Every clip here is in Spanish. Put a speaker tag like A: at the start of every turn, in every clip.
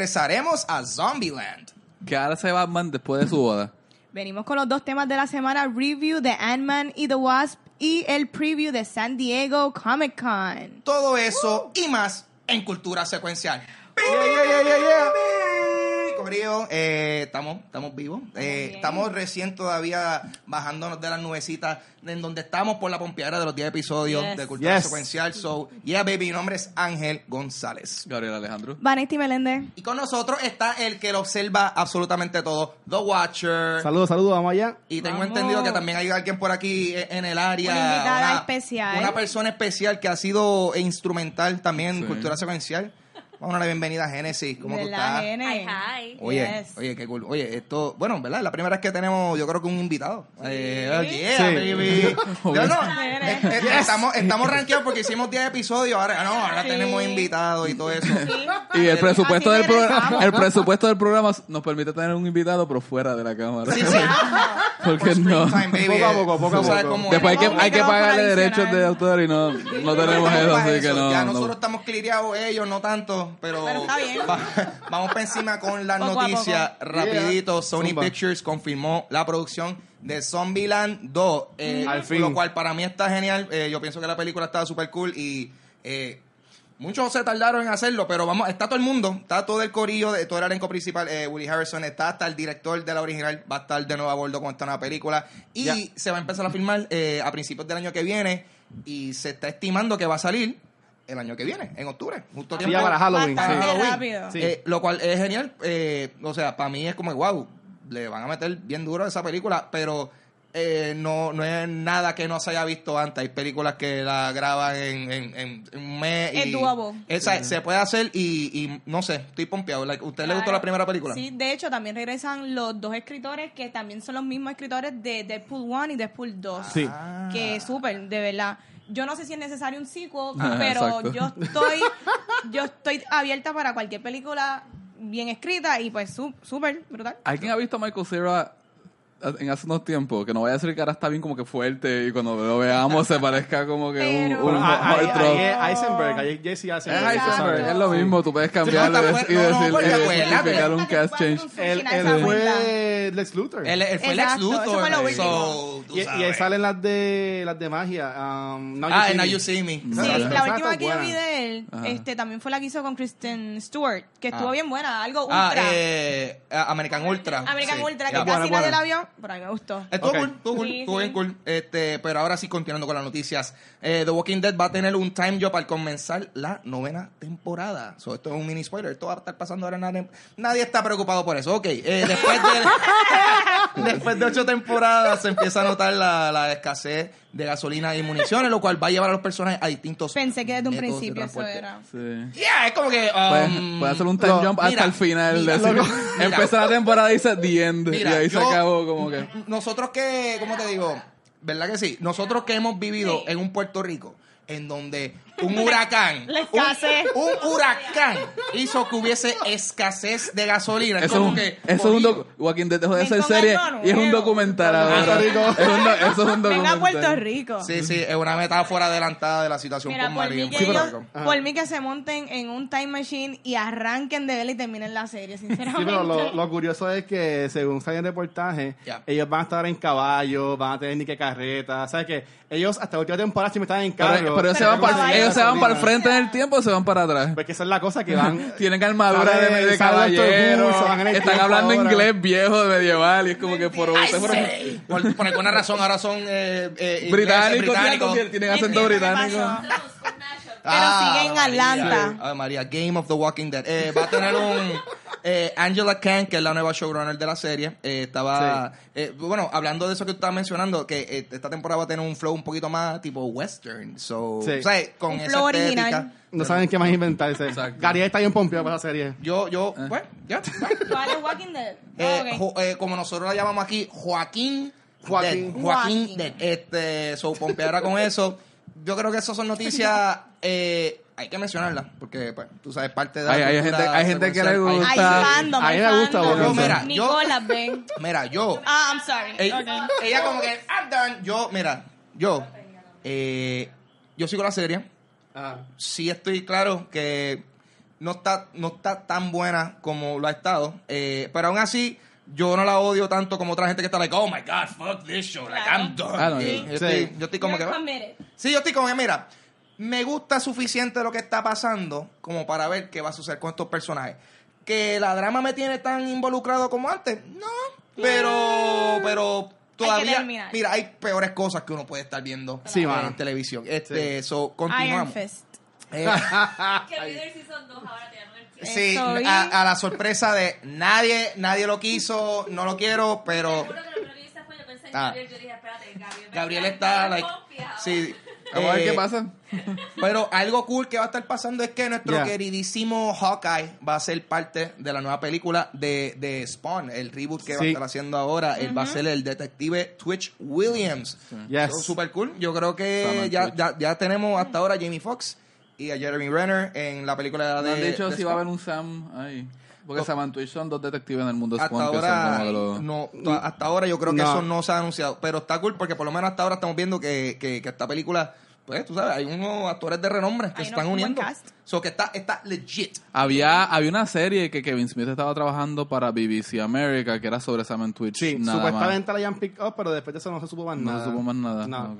A: regresaremos a Zombieland.
B: Que ahora se Batman después de su boda.
C: Venimos con los dos temas de la semana, review de Ant-Man y The Wasp y el preview de San Diego Comic Con.
A: Todo eso y más en Cultura Secuencial. Corillo, eh, estamos, estamos vivos. Eh, estamos recién todavía bajándonos de las nubecitas en donde estamos por la pompeadera de los 10 episodios
C: Yes.
A: de Cultura
D: Yes.
A: Secuencial. So, yeah, baby, mi nombre es Ángel González.
B: Gabriel Alejandro.
C: Vanetti Meléndez.
A: Y con nosotros está el que lo observa absolutamente todo, The Watcher.
D: Saludos, saludos, vamos allá.
A: Y tengo
C: Vamos.
A: entendido que también hay alguien por aquí eh, en el área.
C: Una invitada especial.
A: Una persona especial que ha sido instrumental también en
B: Sí.
A: Cultura Secuencial. Vamos a dar la bienvenida a Génesis. ¿Cómo tú
C: ¿Verdad,
A: estás?
E: Hi, hi.
A: Oye,
C: Yes.
A: oye, qué cool. Oye, esto, bueno, ¿verdad? La primera vez que tenemos, yo creo que un invitado. Eh, oh, yeah,
D: Sí.
A: baby. Yo no,
C: Nene.
A: eh, eh, estamos, estamos rankeados porque hicimos 10 episodios. Ahora, no, ahora
C: Sí.
A: tenemos invitados y todo eso.
B: Y el presupuesto, del programa, el presupuesto del programa nos permite tener un invitado, pero fuera de la cámara.
A: Sí, sí.
B: Porque no.
D: Poco a poco, poco a poco.
B: Después hay que, hay que pagarle derechos de autor y no, no tenemos eso, así que no.
A: Ya
B: no.
A: nosotros estamos cliriados, ellos no tanto, pero,
C: Pero está bien.
A: va- vamos para encima con las
C: Poco a
A: noticias. Rapidito, Sony
D: Zumba.
A: Pictures confirmó la producción de Zombieland 2, eh,
D: Al fin.
A: lo cual para mí está genial. Eh, yo pienso que la película está súper cool y eh, muchos se tardaron en hacerlo, pero vamos, está todo el mundo, está todo el corillo, de todo el elenco principal, eh, Woody Harrison, está hasta el director de la original, va a estar de nuevo a bordo con esta nueva película y se va a empezar a filmar eh, a principios del año que viene y se está estimando que va a salir el año que viene, en octubre. Justo
D: Sí,
A: tiempo
D: ya para Halloween. Sí.
A: Halloween.
C: rápido.
D: Sí.
A: Eh, lo cual es genial. eh, o sea, para mí es como, wow, le van a meter bien duro a esa película, pero eh, no, no es nada que no se haya visto antes. Hay películas que la graban en, en, en- en un mes.
C: Es
A: y esa, Se puede hacer y, y no sé, estoy pompeado. Like, ¿Usted le gustó la primera película?
C: Sí, de hecho también regresan los dos escritores que también son los mismos escritores de Deadpool 1 y Deadpool 2.
D: Sí.
A: Ah.
C: Que es súper, de verdad. Yo no sé si es necesario un sequel,
B: Ah,
C: pero
B: exacto.
C: yo estoy yo estoy abierta para cualquier película bien escrita y pues sú- súper brutal.
B: ¿Alguien ha visto a Michael Cera en hace unos tiempos? Que no vaya a decir que ahora está bien como que fuerte y cuando lo veamos se parezca como que
C: Pero-
B: un, un
D: ahí, ahí es Eisenberg, ahí es Jesse
B: Es
D: Eisenberg.
C: Exacto.
B: Heisenberg, es lo mismo, tú puedes
A: Sí, no,
B: cambiarle
A: está
B: y
A: fuerte. No, no,
B: decir
A: porque
B: y identificar un cast change.
D: Él, fue Lex Luthor.
A: Él, fue Lex Luthor.
D: y, y ahí salen las de las de magia. um,
A: Ah, Now
D: Me.
A: You See Me.
C: Sí, la última que yo vi de él este, también fue la que hizo con Kristen Stewart, que estuvo
A: Ah.
C: bien buena, algo
A: Ah,
C: ultra.
A: eh, American Ultra.
C: American
A: Sí.
C: Ultra, que casi
D: Buena,
C: nadie
D: buena.
C: la vio, pero a mí me gustó.
A: Estuvo
D: Ok.
A: cool, estuvo cool,
C: Sí,
A: estuvo
C: sí.
A: bien cool. Este, pero ahora sí, continuando con las noticias. Eh, The Walking Dead va a tener un time job al comenzar la novena temporada. So, esto es un mini spoiler. Esto va a estar pasando ahora. Nadie, nadie está preocupado por eso. Ok, eh, después, de, después de ocho temporadas se empieza a notar la, la escasez de gasolina y municiones, lo cual va a llevar a los personajes a distintos
C: Pensé que desde un principio eso era.
B: Sí.
A: Yeah, es como que...
B: Puedes,
A: um,
B: puedes hacer un time
D: lo-
B: jump
A: mira,
B: hasta el final.
A: mira,
B: decir,
A: lo- mira.
B: Empieza la temporada y dice The End.
A: Mira,
B: y ahí
A: yo-
B: se acabó como que...
A: nosotros que, ¿cómo te digo? ¿Verdad que sí? Nosotros que hemos vivido en un Puerto Rico en donde un huracán,
C: La escasez.
A: un, un huracán hizo que hubiese escasez de gasolina. Es
B: Eso es
A: como
B: un,
A: que
B: eso es un
A: cogido-
B: doc- Walking Dead dejó de
C: con
B: serie y es un documental
A: Puerto
B: ahora.
D: Rico.
B: Es un eso es un documental.
C: Venga a Puerto Rico.
A: Sí, sí, es una metáfora adelantada de la situación
C: Mira,
A: con
C: por
A: María.
C: mí, ellos-
A: Rico.
C: por mí que se monten en un time machine y arranquen de él y terminen la serie,
D: Sí,
C: sinceramente.
D: pero lo, lo curioso es que según salen reportajes,
A: Ya.
D: ellos van a estar en caballo, van a tener ni que carreta. ¿Sabes que Ellos hasta la última temporada siempre estaban en carro.
B: Pero, pero ellos, se
C: Pero
B: van para,
C: caballo,
B: ellos se van para el frente en el tiempo o se van para atrás.
D: Porque esa es la cosa que van.
B: Tienen armadura de, de caballero.
D: En
B: Están hablando
D: ahora.
B: inglés viejo de medieval y es como que por,
A: sí. por, por alguna razón ahora son eh, eh,
B: británicos,
A: británicos.
B: tienen- acento británico.
A: Ah,
C: Pero sigue en
A: María.
C: Atlanta.
A: María, Game of the Walking Dead. Eh, va a tener un eh, Angela Kang, que es la nueva showrunner de la serie. Eh, estaba, eh, bueno, hablando de eso que tú estabas mencionando, que eh, esta temporada va a tener un flow un poquito más tipo western. So,
D: Sí.
A: o sea, con
C: Un
A: esa
C: flow
A: estética.
C: original.
D: No saben qué más inventarse.
B: Exacto.
D: Gary está bien pompeado para esa serie.
A: Yo, yo,
B: Eh.
A: bueno, ya.
C: ¿Cuál es Walking Dead?
A: Eh, como nosotros la llamamos aquí, Joaquín.
D: Joaquín.
A: Dead. Joaquín.
C: Joaquín.
A: Dead. Este, so, pompeara con eso. Yo creo que eso son noticias, eh, hay que mencionarlas, porque, pues, tú sabes, parte de la
B: Hay- gente- hay gente que le gusta.
C: Hay fandom,
D: a mí me gusta.
A: Yo, mira, yo-
C: Nicolas, ven.
A: Mira, yo,
C: Ah, I'm sorry.
A: ella, como que, I'm done. Yo, mira, yo, eh, yo sigo la serie.
D: Ah.
A: Sí estoy claro que no está, no está tan buena como lo ha estado. Eh, pero aún así, yo no la odio tanto como otra gente que está like, oh my god, fuck this show, like. I'm done.
B: Ah, no, yo-
A: yo, estoy,
D: Sí.
A: yo estoy como que.
C: You're committed.
A: Sí, yo estoy como que, mira, me gusta suficiente lo que está pasando como para ver qué va a suceder con estos personajes. Que la drama me tiene tan involucrado como antes, no, pero, pero todavía, mira, hay peores cosas que uno puede estar viendo
D: Sí,
A: en
D: mano.
A: televisión. Este, so,
C: Iron
A: continuamos.
C: Fist.
A: Eh,
E: Que Leader Season 2 ahora te llaman el
A: sí, a, a la sorpresa de nadie, nadie lo quiso, no lo quiero, pero
E: Seguro que lo primero que hice fue yo pensé en
A: Ah.
E: Gabriel, yo dije, espérate, Gabriel. me
A: Gabriel
E: está
A: like,
E: confiado.
A: sí.
B: Vamos a ver
A: eh,
B: qué pasa.
A: Pero algo cool que va a estar pasando es que nuestro
D: Yeah.
A: queridísimo Hawkeye va a ser parte de la nueva película de, de Spawn, el reboot que va a
D: Sí.
A: estar haciendo ahora. Él va a ser el detective Twitch Williams.
D: Yes.
A: So, super cool. Yo creo que ya, ya, ya tenemos hasta ahora a Jamie Foxx y a Jeremy Renner en la película
B: No
A: de.
B: han dicho
A: de
B: si va a
A: Spawn.
B: haber un Sam ahí. Porque Sam and Twitch son dos detectives en el mundo
A: Hasta
B: que son
A: ahora,
B: como de los...
A: no, to- hasta ahora yo creo que
D: No.
A: eso no se ha anunciado. Pero está cool porque por lo menos hasta ahora estamos viendo que, que, que esta película, pues tú sabes, hay unos actores de renombre que se están uniendo. So que está, está legit.
B: Había, había una serie que Kevin Smith estaba trabajando para BBC America que era sobre Sam and Twitch.
D: Sí,
B: nada
D: supuestamente la hayan picked up, pero después de eso no se supo más
B: más. No
D: nada.
B: se supo más nada.
D: No.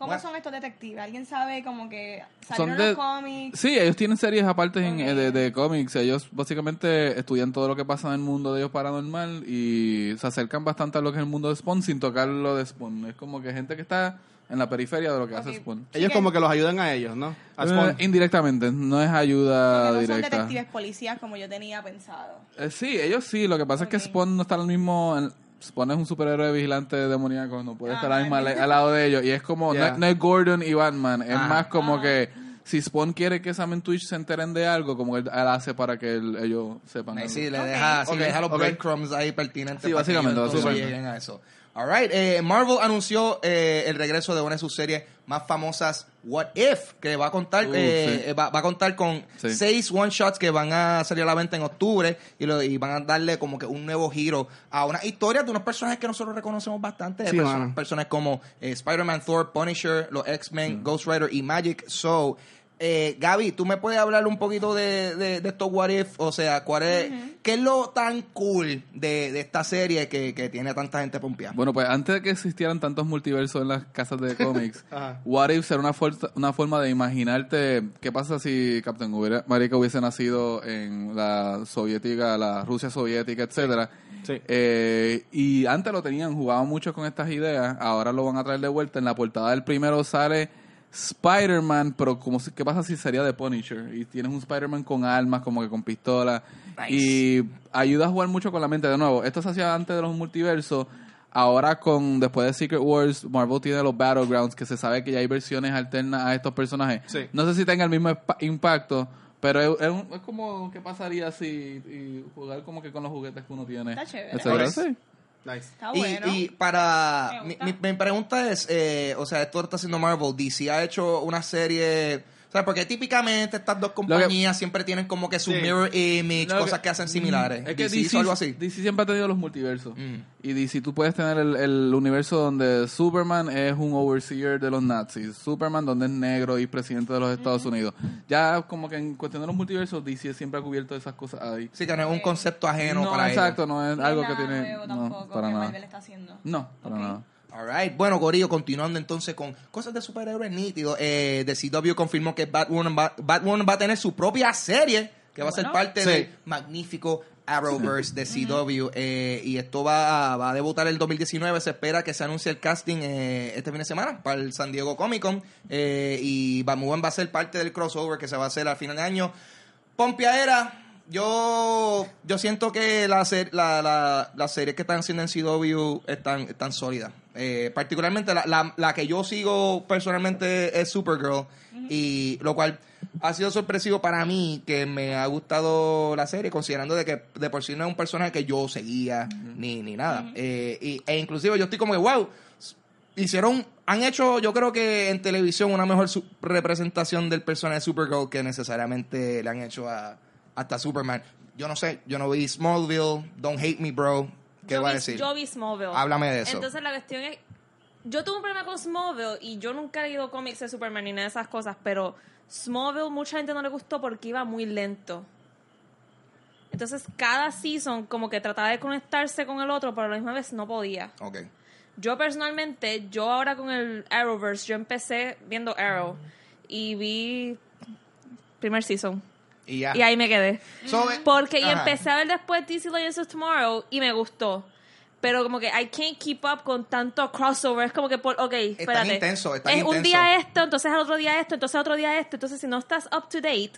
C: ¿Cómo
A: Bueno.
C: son estos detectives? ¿Alguien sabe como que
B: Son
C: salieron
B: de-
C: los cómics?
B: Sí, ellos tienen series aparte en-
C: Ok.
B: de, de cómics. Ellos básicamente estudian todo lo que pasa en el mundo de ellos paranormal y se acercan bastante a lo que es el mundo de Spawn sin tocar lo de Spawn. Es como que gente que está en la periferia de lo que hace. Spawn.
D: Ellos como que los ayudan a ellos, ¿no? A Spawn.
B: Eh, indirectamente, no es ayuda
C: no son
B: directa.
C: detectives policías como yo tenía pensado.
B: Eh, sí, ellos sí. Lo que pasa es que Spawn no está al mismo. en- Spawn es un superhéroe vigilante demoníaco, no puede
C: Ah,
B: estar al,
C: vale.
B: al lado de ellos. Y es como, no-
D: Yeah.
B: no, es Gordon y Batman, es
A: Ah.
B: más como
C: Ah.
B: que si Spawn quiere que Sam y Twitch se enteren de algo, como él, él hace para que él- ellos sepan. Algo.
A: sí, le deja, sí,
D: Ok,
A: le deja los
D: ok.
A: breadcrumbs ahí pertinentes.
B: Sí,
A: para que
B: básicamente,
A: ellos
B: básicamente.
A: a eso. Alright, eh, Marvel anunció eh, el regreso de una de sus series más famosas, What If, que va a contar,
B: Uh,
A: eh,
B: sí.
A: va, va a contar con
B: Sí.
A: seis one shots que van a salir a la venta en octubre y, lo- y van a darle como que un nuevo giro a una historia de unos personajes que nosotros reconocemos bastante,
D: Sí,
A: perso-
D: mano.
A: personas como eh, Spider-Man, Thor, Punisher, los X-Men, Ghost Rider y Magic. So, eh, Gaby, ¿tú me puedes hablar un poquito de, de, de estos What If? O sea, ¿cuál es, ¿qué es lo tan cool de, de esta serie que, que tiene tanta gente pompeada?
B: Bueno, pues antes de que existieran tantos multiversos en las casas de cómics. What If era una, fuerza- una forma de imaginarte qué pasa si Captain hubiera- America hubiese nacido en la soviética, la Rusia soviética, etcétera.
D: Sí.
B: Eh, y antes lo tenían, jugaban mucho con estas ideas, ahora lo van a traer de vuelta. En la portada del primero sale Spider-Man, pero como si, ¿qué pasa si sería de Punisher? Y tienes un Spider-Man con armas, como que con pistola.
A: Nice.
B: Y ayuda a jugar mucho con la mente. De nuevo, esto se hacía antes de los multiversos. Ahora con después de Secret Wars, Marvel tiene los Battlegrounds, que se sabe que ya hay versiones alternas a estos personajes.
D: Sí.
B: No sé si tenga el mismo impacto, pero es, es un- es como qué pasaría si y jugar como que con los juguetes que uno tiene.
C: Está chévere.
B: etcétera.
A: Nice.
C: Está
A: Y,
C: bueno.
A: y para.
C: Me
A: Mi, mi- mi pregunta es: eh, o sea, esto lo está haciendo Marvel. DC ha hecho una serie. O sea, porque típicamente estas dos compañías siempre tienen como que su
D: Sí.
A: mirror image,
B: Lo
A: cosas que hacen similares.
B: Es que
A: DC, algo así.
B: DC siempre ha tenido los multiversos.
A: Mm.
B: Y DC tú puedes tener el, el universo donde Superman es un overseer de los nazis. Superman donde es negro y presidente de los Estados Unidos. Ya como que en cuestión de los multiversos, DC siempre ha cubierto esas cosas ahí.
A: Sí, que no es un concepto ajeno
B: no,
A: para
B: exacto,
A: ellos.
B: no es
C: No hay
B: algo que tiene...
C: nuevo
B: No,
C: tampoco
B: para
C: que
B: nada.
C: Marvel está haciendo.
B: No, para nada.
A: Alright, bueno, Corillo, continuando entonces con cosas de superhéroes nítidos. Eh, The CW confirmó que Batwoman va, Batwoman va a tener su propia serie, que va a ser
C: Bueno.
A: parte
D: Sí.
A: del magnífico Arrowverse de CW. eh, y esto va, a- va a debutar el 2019. Se espera que se anuncie el casting eh, este fin de semana para el San Diego Comic Con. eh, y Batwoman va a ser parte del crossover que se va a hacer al final de año. Pompeadera. Yo, yo siento que la, ser- la, la, las series que están haciendo en CW están, están sólidas. Eh, particularmente la, la, la que yo sigo personalmente es Supergirl. Y lo cual ha sido sorpresivo para mí que me ha gustado la serie, considerando de que de por sí no es un personaje que yo seguía ni, ni nada. Eh, y, e inclusive yo estoy como que, wow, hicieron, han hecho, yo creo que en televisión una mejor representación del personaje de Supergirl que necesariamente le han hecho a hasta Superman. Yo no sé, yo no vi Smallville, Don't Hate Me Bro. ¿Qué
E: yo
A: va a
E: vi-
A: decir?
E: Yo vi Smallville.
A: Háblame de eso.
E: Entonces la cuestión es, yo tuve un problema con Smallville y yo nunca he leído cómics de Superman ni nada de esas cosas, pero Smallville mucha gente no le gustó porque iba muy lento. Entonces cada season como que trataba de conectarse con el otro, pero a la misma vez no podía.
A: Ok.
E: Yo personalmente, yo ahora con el Arrowverse, yo empecé viendo Arrow y vi primer season.
A: Y ya.
E: Y ahí me quedé.
A: So, eh,
E: Porque y
A: ajá.
E: empecé a ver después DC Legends of Tomorrow y me gustó. Pero como que I can't keep up con tanto crossover. Es como que, por, ok, espérate.
A: intenso, es
E: es un
A: intenso.
E: día esto, entonces al otro día esto, entonces al otro día esto. Entonces si no estás up to date,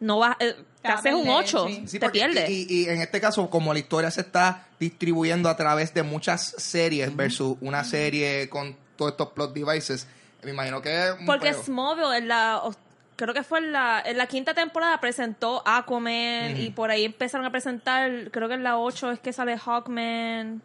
E: no vas, eh, te haces un
C: perder,
E: 8,
C: sí.
A: Sí,
E: te
A: porque-
E: pierdes.
A: Y, y en este caso, como la historia se está distribuyendo a través de muchas series versus una serie con todos estos plot devices, me imagino que es
E: Porque. Smallville en la creo que fue en la, en la quinta temporada presentó Aquaman y por ahí empezaron a presentar, creo que en la 8 es que sale Hawkman.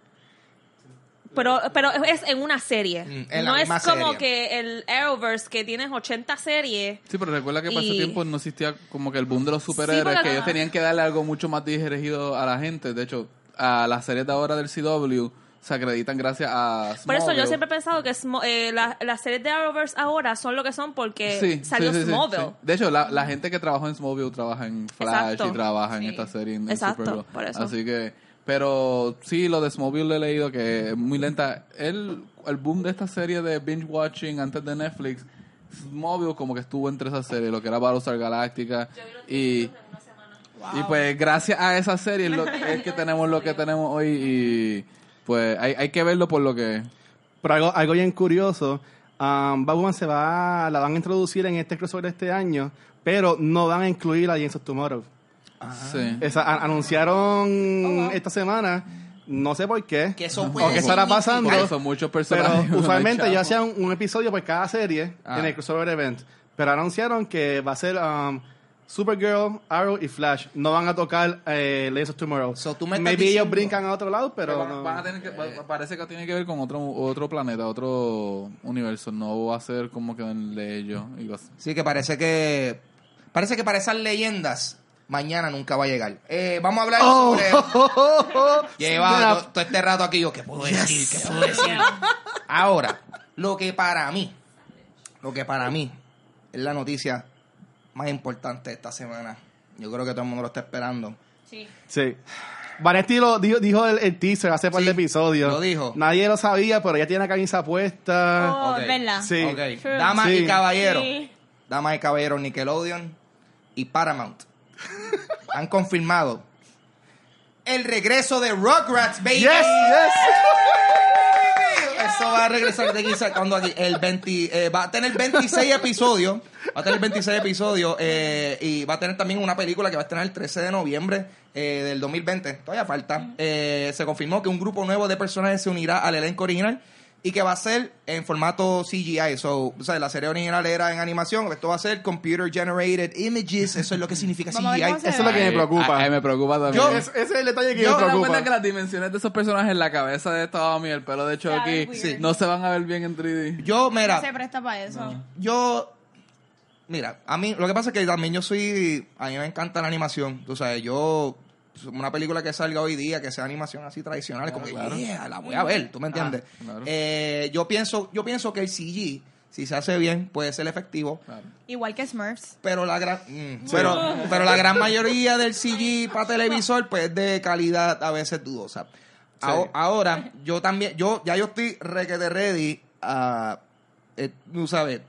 E: Pero, pero es en una serie.
A: Mm, en
E: no es como
A: serie.
E: que el Arrowverse que tienes 80 series.
B: Sí, pero recuerda que para ese
E: Y-
B: tiempo no existía como que el boom de los superhéroes, que ellos tenían que darle algo mucho más dirigido a la gente. De hecho, a las series de ahora del CW se acreditan gracias a
E: Por eso yo
B: Smallville.
E: siempre he pensado que eh, la- las series de Arrowverse ahora son lo que son porque
B: Sí,
E: salió
B: sí, sí, sí,
E: Smallville.
B: sí. De hecho, la, la gente que trabaja en Smallville trabaja en Flash
E: Exacto.
B: y trabaja en esta serie en, en
E: Exacto,
B: Supergirl.
E: por eso.
B: Así que, pero sí, lo de Smallville lo he leído que es muy lenta. El, el boom de esta serie de binge watching antes de Netflix, Smallville como que estuvo entre esas series, lo que era Battlestar Galactica y y pues gracias a esa serie es, lo, es que tenemos lo que tenemos hoy y pues hay, hay que verlo por lo que es.
D: Pero algo, algo bien curioso, um, Batwoman se va, la van a introducir en este crossover de este año, pero no van a incluir a Legends of Tomorrow.
B: Sí.
D: Esa, a- anunciaron esta semana, no sé por qué,
A: Que eso
D: o qué estará pasando,
B: son muchos
D: pero
B: personajes. hay
D: usualmente ya hacían un episodio por cada serie
B: Ah.
D: en el crossover event. Pero anunciaron que va a ser um, Supergirl, Arrow y Flash. No van a tocar eh, Legends of Tomorrow.
A: So, tú me estás
D: Maybe ellos
A: diciendo-
D: brincan a otro lado, pero,
B: Pero van,
D: no.
B: van a tener que, va- parece que tiene que ver con otro otro planeta, otro universo. No va a ser como que el de ellos. y cosas.
A: Sí, que parece que. Parece que para esas leyendas, mañana nunca va a llegar. Eh, vamos a hablar
D: Oh.
A: sobre. Lleva to- todo este rato aquí yo, ¿qué puedo decir? ¿Qué puedo decir? Ahora, lo que para mí, lo que para mí es la noticia más importante de esta semana. Yo creo que todo el mundo lo está esperando.
E: Sí.
D: Sí. Vanetti lo dijo, dijo el, el teaser hace par
A: Sí,
D: de episodios.
A: lo dijo.
D: Nadie lo sabía, pero ella tiene la camisa puesta.
C: Oh,
A: Ok.
C: es verdad.
D: Sí.
A: Damas
D: Sí.
A: y caballeros.
E: Sí.
A: Damas y caballeros, Nickelodeon y Paramount han confirmado el regreso de Rugrats, baby.
D: Yes, yes.
A: Eso va a regresar de aquí sacando aquí el 20, eh, va a tener 26 episodios, va a tener 26 episodios eh, y va a tener también una película que va a estrenar el 13 de noviembre eh, del 2020. Todavía falta. Eh, se confirmó que un grupo nuevo de personajes se unirá al elenco original y que va a ser en formato CGI. So, o sea, la serie original era en animación, esto va a ser Computer Generated Images, eso es lo que significa CGI.
D: Eso es lo que me
B: Ay,
D: preocupa.
B: ay, me preocupa también.
A: Yo-
D: Es- ese es el detalle que
A: Yo-
D: me
B: ¿Te das
D: preocupa.
B: cuenta que las dimensiones de esos personajes en la cabeza de esta Tommy, el pelo de Chucky,
C: weird.
B: no se van a ver bien en 3D?
A: Yo, mira,
C: No se presta para eso.
A: yo mira a mí lo que pasa es que también yo soy a mí me encanta la animación tú sabes yo una película que salga hoy día que sea animación así tradicional como que
B: claro.
A: yeah, la voy a ver tú me entiendes
B: Ah, claro.
A: Eh, yo pienso yo pienso que el CG si se hace bien puede ser efectivo
B: Claro.
C: Igual que Smurfs.
A: pero la gran mm, pero pero la gran mayoría del CG para televisor pues es de calidad a veces dudosa Aho- ahora yo también yo ya yo estoy requete ready a eh, tú sabes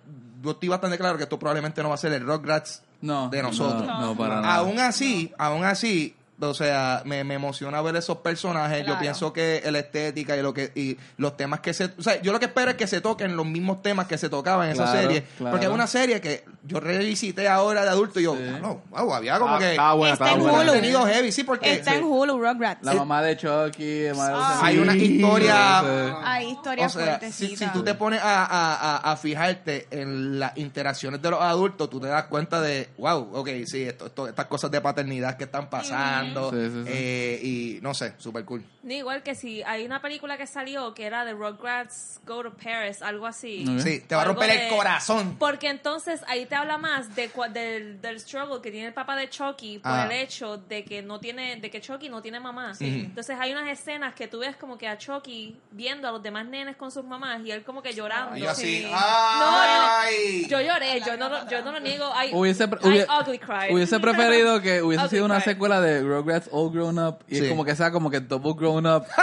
A: yo estoy bastante claro que esto probablemente no va a ser el Rugrats
B: No,
A: de nosotros.
B: No, no, para nada.
A: aún así aún así o sea, me, me emociona ver esos personajes. Yo pienso que la estética y lo que y los temas que se, o sea, yo lo que espero es que se toquen los mismos temas que se tocaban en esa serie,
B: claro.
A: porque es una serie que yo revisité ahora de adulto y yo,
B: Sí.
A: no, wow, había como
D: Ah,
A: que
D: buena,
C: Está en
D: buena.
C: Hulu.
A: contenido heavy, sí, porque
C: Está
A: sí,
C: en Hulu, Rugrats.
B: La mamá de Chucky, madre
A: hay una historia
B: Sí.
C: Hay historias
A: o sea, si,
C: fuertecitas.
A: si tú te pones a, a- a- a fijarte en las interacciones de los adultos, tú te das cuenta de, wow, ok, sí, esto, esto- estas cosas de paternidad que están pasando,
B: Sí, sí, sí.
A: eh, y no sé, super cool.
E: Ni igual que si hay una película que salió que era de Rugrats Go to Paris, algo así.
B: Ok.
A: Sí, te va a romper el
E: de-
A: corazón.
E: Porque entonces ahí este habla más de, del, del struggle que tiene el papá de Chucky por
A: Ah.
E: el hecho de que no tiene, de que Chucky no tiene mamá. Entonces hay unas escenas que tú ves como que a Chucky viendo a los demás nenes con sus mamás y él como que llorando.
A: Y yo así.
E: No, no, yo lloré, yo no, lo- yo no lo niego. I,
B: Hubiese,
E: I
B: hubie-
E: ugly cried.
B: hubiese preferido que hubiese
E: Ugly
B: sido una secuela de Rugrats All Grown Up y
A: Sí.
B: es como que sea como que Double Grown Up.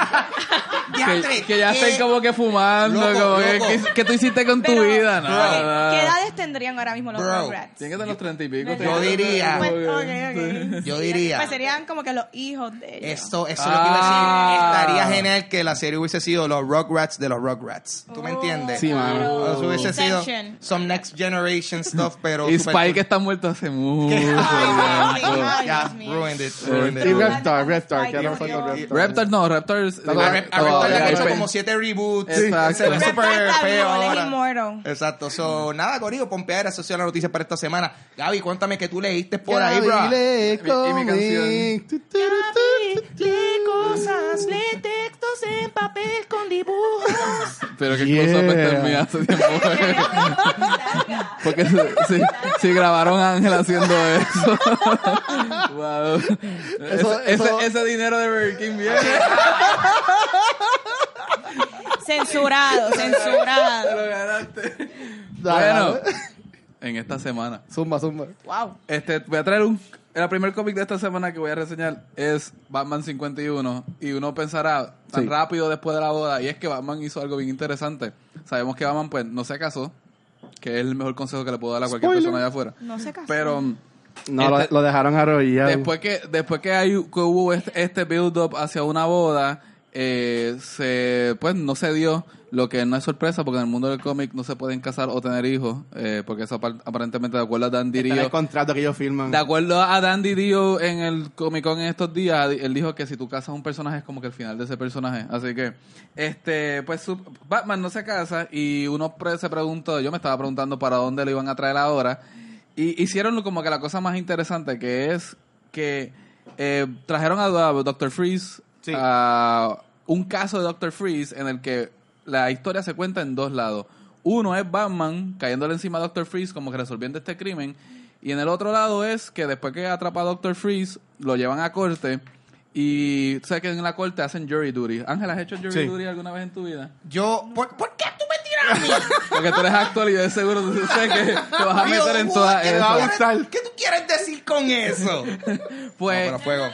B: Que, que ya estén como que fumando,
A: Loco,
B: como que,
A: loco.
B: ¿qué, qué tú hiciste con tu
C: Pero,
B: vida?
C: ok,
B: Nada.
C: ¿Qué edades tendrían ahora mismo los
A: Bro.
C: Rugrats?
B: Tienen que tener los treinta y pico.
A: Yo diría-
C: Pues,
B: Como
C: ok,
B: que-
C: ok.
A: Yo diría-
C: Pues serían como que los hijos de ellos.
A: Esto, eso es lo que iba a
B: Ah.
A: decir. Estaría genial que la serie hubiese sido los Rugrats de los Rugrats. ¿Tú me entiendes?
D: Sí, mano.
C: Claro.
A: Eso hubiese sido some next generation stuff, pero
B: Y Spike
A: cool.
B: está muerto hace mucho
C: Ay,
B: tiempo.
C: ay,
A: Ya, ruined it,
D: Y. Reptar, Reptar, ¿qué
C: Ay,
D: pasó
C: Dios.
D: con Reptar?
B: Raptor no, Raptor es-
A: A a Reptar le han hecho como siete reboots.
B: Exacto.
A: Se ve
B: Reptar
A: súper feo ahora. Exacto. So, nada, Corillo, pompear, eso ha sido la noticia para esta semana. Gaby, cuéntame que tú leíste por ahí, bro.
B: Y mi canción.
A: Lee cosas, lee textos en papel con dibujos.
B: Pero que
D: Yeah.
B: cosa pues terminé hace tiempo. Porque si grabaron a Ángel haciendo eso. wow.
D: Eso-
B: ese,
D: eso-
B: ese, ese dinero de Burger King viene.
C: Censurado,
B: Te
C: censurado.
B: lo ganaste.
D: Dale,
B: Bueno,
D: dale.
B: en esta semana.
D: Zumba, zumba.
C: Wow.
B: Este, voy a traer un... El primer cómic de esta semana que voy a reseñar es Batman 51. Y uno pensará tan
D: Sí.
B: rápido después de la boda. Y es que Batman hizo algo bien interesante. Sabemos que Batman pues no se casó. Que es el mejor consejo que le puedo dar a cualquier
D: Spoiler.
B: persona allá afuera.
C: No se casó.
B: Pero...
D: No,
B: Este-
D: lo, lo dejaron arrollado.
B: Después que, después que, hay, que hubo este, este build-up hacia una boda, eh, se, pues no se dio, lo que no es sorpresa, porque en el mundo del cómic no se pueden casar o tener hijos, eh, porque eso apar- aparentemente de acuerdo a Dan Didio,
D: el contrato que ellos firman.
B: de acuerdo a Dan Didio en el Comic Con en estos días, él dijo que si tú casas a un personaje es como que el final de ese personaje. Así que, este, pues su- Batman no se casa y uno pre- se preguntó, yo me estaba preguntando para dónde lo iban a traer ahora. Y hicieron como que la cosa más interesante, que es que eh, trajeron a, Doctor Freeze
D: Sí.
B: a un caso de Doctor Freeze en el que la historia se cuenta en dos lados. Uno es Batman cayéndole encima a Doctor Freeze como que resolviendo este crimen. Y en el otro lado es que después que atrapa a Doctor Freeze, lo llevan a corte. Y sabes que en la corte hacen jury duty. Ángel, ¿has hecho jury
D: Sí.
B: duty alguna vez en tu vida?
A: Yo, ¿por, por qué a mí?
B: Porque tú eres actor y de seguro tú sabes que te vas a
A: Dios,
B: meter en todas
A: ¿Qué, tú
B: esas.
A: quieres- ¿Qué tú quieres decir con eso?
B: Pues,
A: No, pero fuego.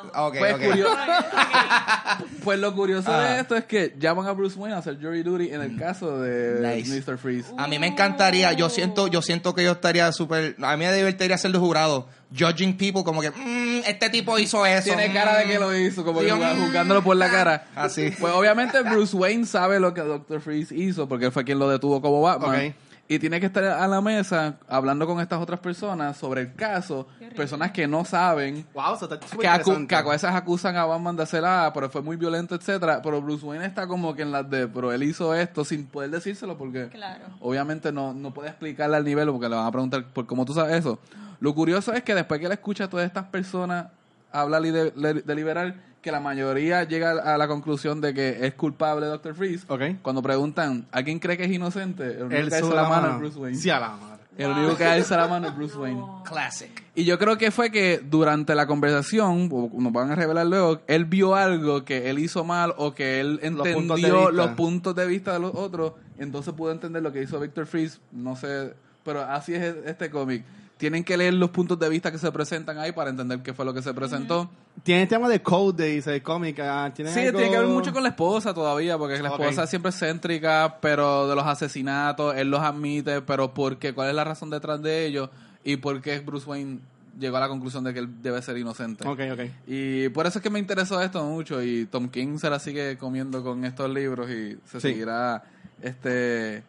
E: Algo de caso cerrado.
A: Ok,
B: Pues,
A: ok.
B: curio- pues lo curioso
A: Ah.
B: de esto es que llaman a Bruce Wayne a hacer jury duty en el caso de
A: Nice.
B: Mr. Freeze.
A: A mí me encantaría, yo siento, yo siento que yo estaría súper, a mí me divertiría ser de jurado, judging people como que, "Mm, este tipo hizo eso.
B: Tiene cara de que lo hizo, como que juzgándolo por la cara.
A: Así.
B: Pues obviamente Bruce Wayne sabe lo que Dr. Freeze hizo, porque él fue quien lo detuvo como Batman. Y tiene que estar a la mesa hablando con estas otras personas sobre el caso, personas que no saben,
D: Wow, eso está
B: que, acu- que a veces acusan a Batman de hacer, ah, pero fue muy violento, etcétera Pero Bruce Wayne está como que en las de, pero él hizo esto sin poder decírselo porque
C: Claro.
B: obviamente no, no puede explicarle al nivel porque le van a preguntar por cómo tú sabes eso. Lo curioso es que después que él escucha a todas estas personas hablar y de- de- deliberar, que la mayoría llega a la conclusión de que es culpable Dr. Freeze.
D: Ok.
B: Cuando preguntan, ¿a quién cree que es inocente? El único
D: Él
B: que alza la mano es Bruce Wayne.
D: Sí, a la madre.
B: El único que alza la mano es Bruce Wayne.
A: Classic.
B: Y yo creo que fue que durante la conversación, o nos van a revelar luego, él vio algo que él hizo mal o que él
D: Los puntos de
B: entendió
D: vista.
B: los puntos de vista de los otros, entonces pudo entender lo que hizo Victor Freeze, no sé, pero así es este cómic. Tienen que leer los puntos de vista que se presentan ahí para entender qué fue lo que se presentó.
D: Tiene tema de code de dice cómic. ah, ¿tiene
B: Sí,
D: algo-
B: tiene que ver mucho con la esposa todavía, porque la esposa siempre es céntrica, pero de los asesinatos, él los admite, pero ¿por qué? ¿Cuál es la razón detrás de ellos? ¿Y por qué Bruce Wayne llegó a la conclusión de que él debe ser inocente?
D: Ok, ok.
B: Y por eso es que me interesó esto mucho y Tom King se la sigue comiendo con estos libros y se
D: Sí.
B: seguirá este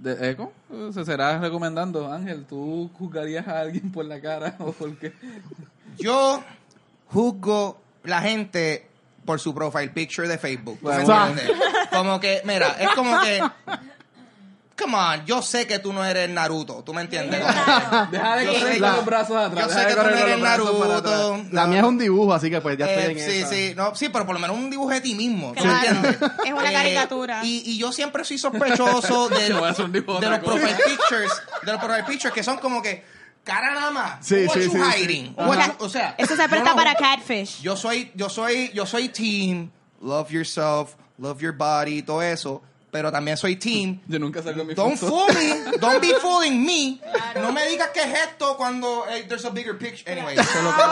B: de, ¿cómo? se será recomendando Ángel tú juzgarías a alguien por la cara o por qué
A: Yo juzgo la gente por su profile picture de Facebook. ¿tú me
B: Bueno.
A: Como que, mira, es como que come on, yo sé que tú no eres Naruto, ¿tú me entiendes?
B: Deja de correr
A: sé-
B: con los brazos atrás.
A: Yo sé que tú no eres. Naruto.
D: La mía es un dibujo, así que pues ya estoy
A: Eh,
D: en
A: sí, sí, no, sí, pero por lo menos un dibujo de ti mismo, ¿tú
C: Claro,
A: me entiendes?
C: es una
A: Eh,
C: caricatura.
A: Y, y yo siempre soy sospechoso de, los profile pictures, de los profile pictures que son como que cara nada más.
D: Sí,
A: What
D: sí,
A: you
D: sí,
A: hiding? What you- o sea,
C: Eso se presta
A: no-
C: para catfish.
A: Yo soy, yo soy, yo soy team, love yourself, love your body, todo eso, pero también soy team.
B: Yo nunca salgo en mi
A: Don't
B: foto.
A: fool me, don't be fooling me. No me digas que es esto cuando eh, there's a bigger picture. Anyway, eso es lo que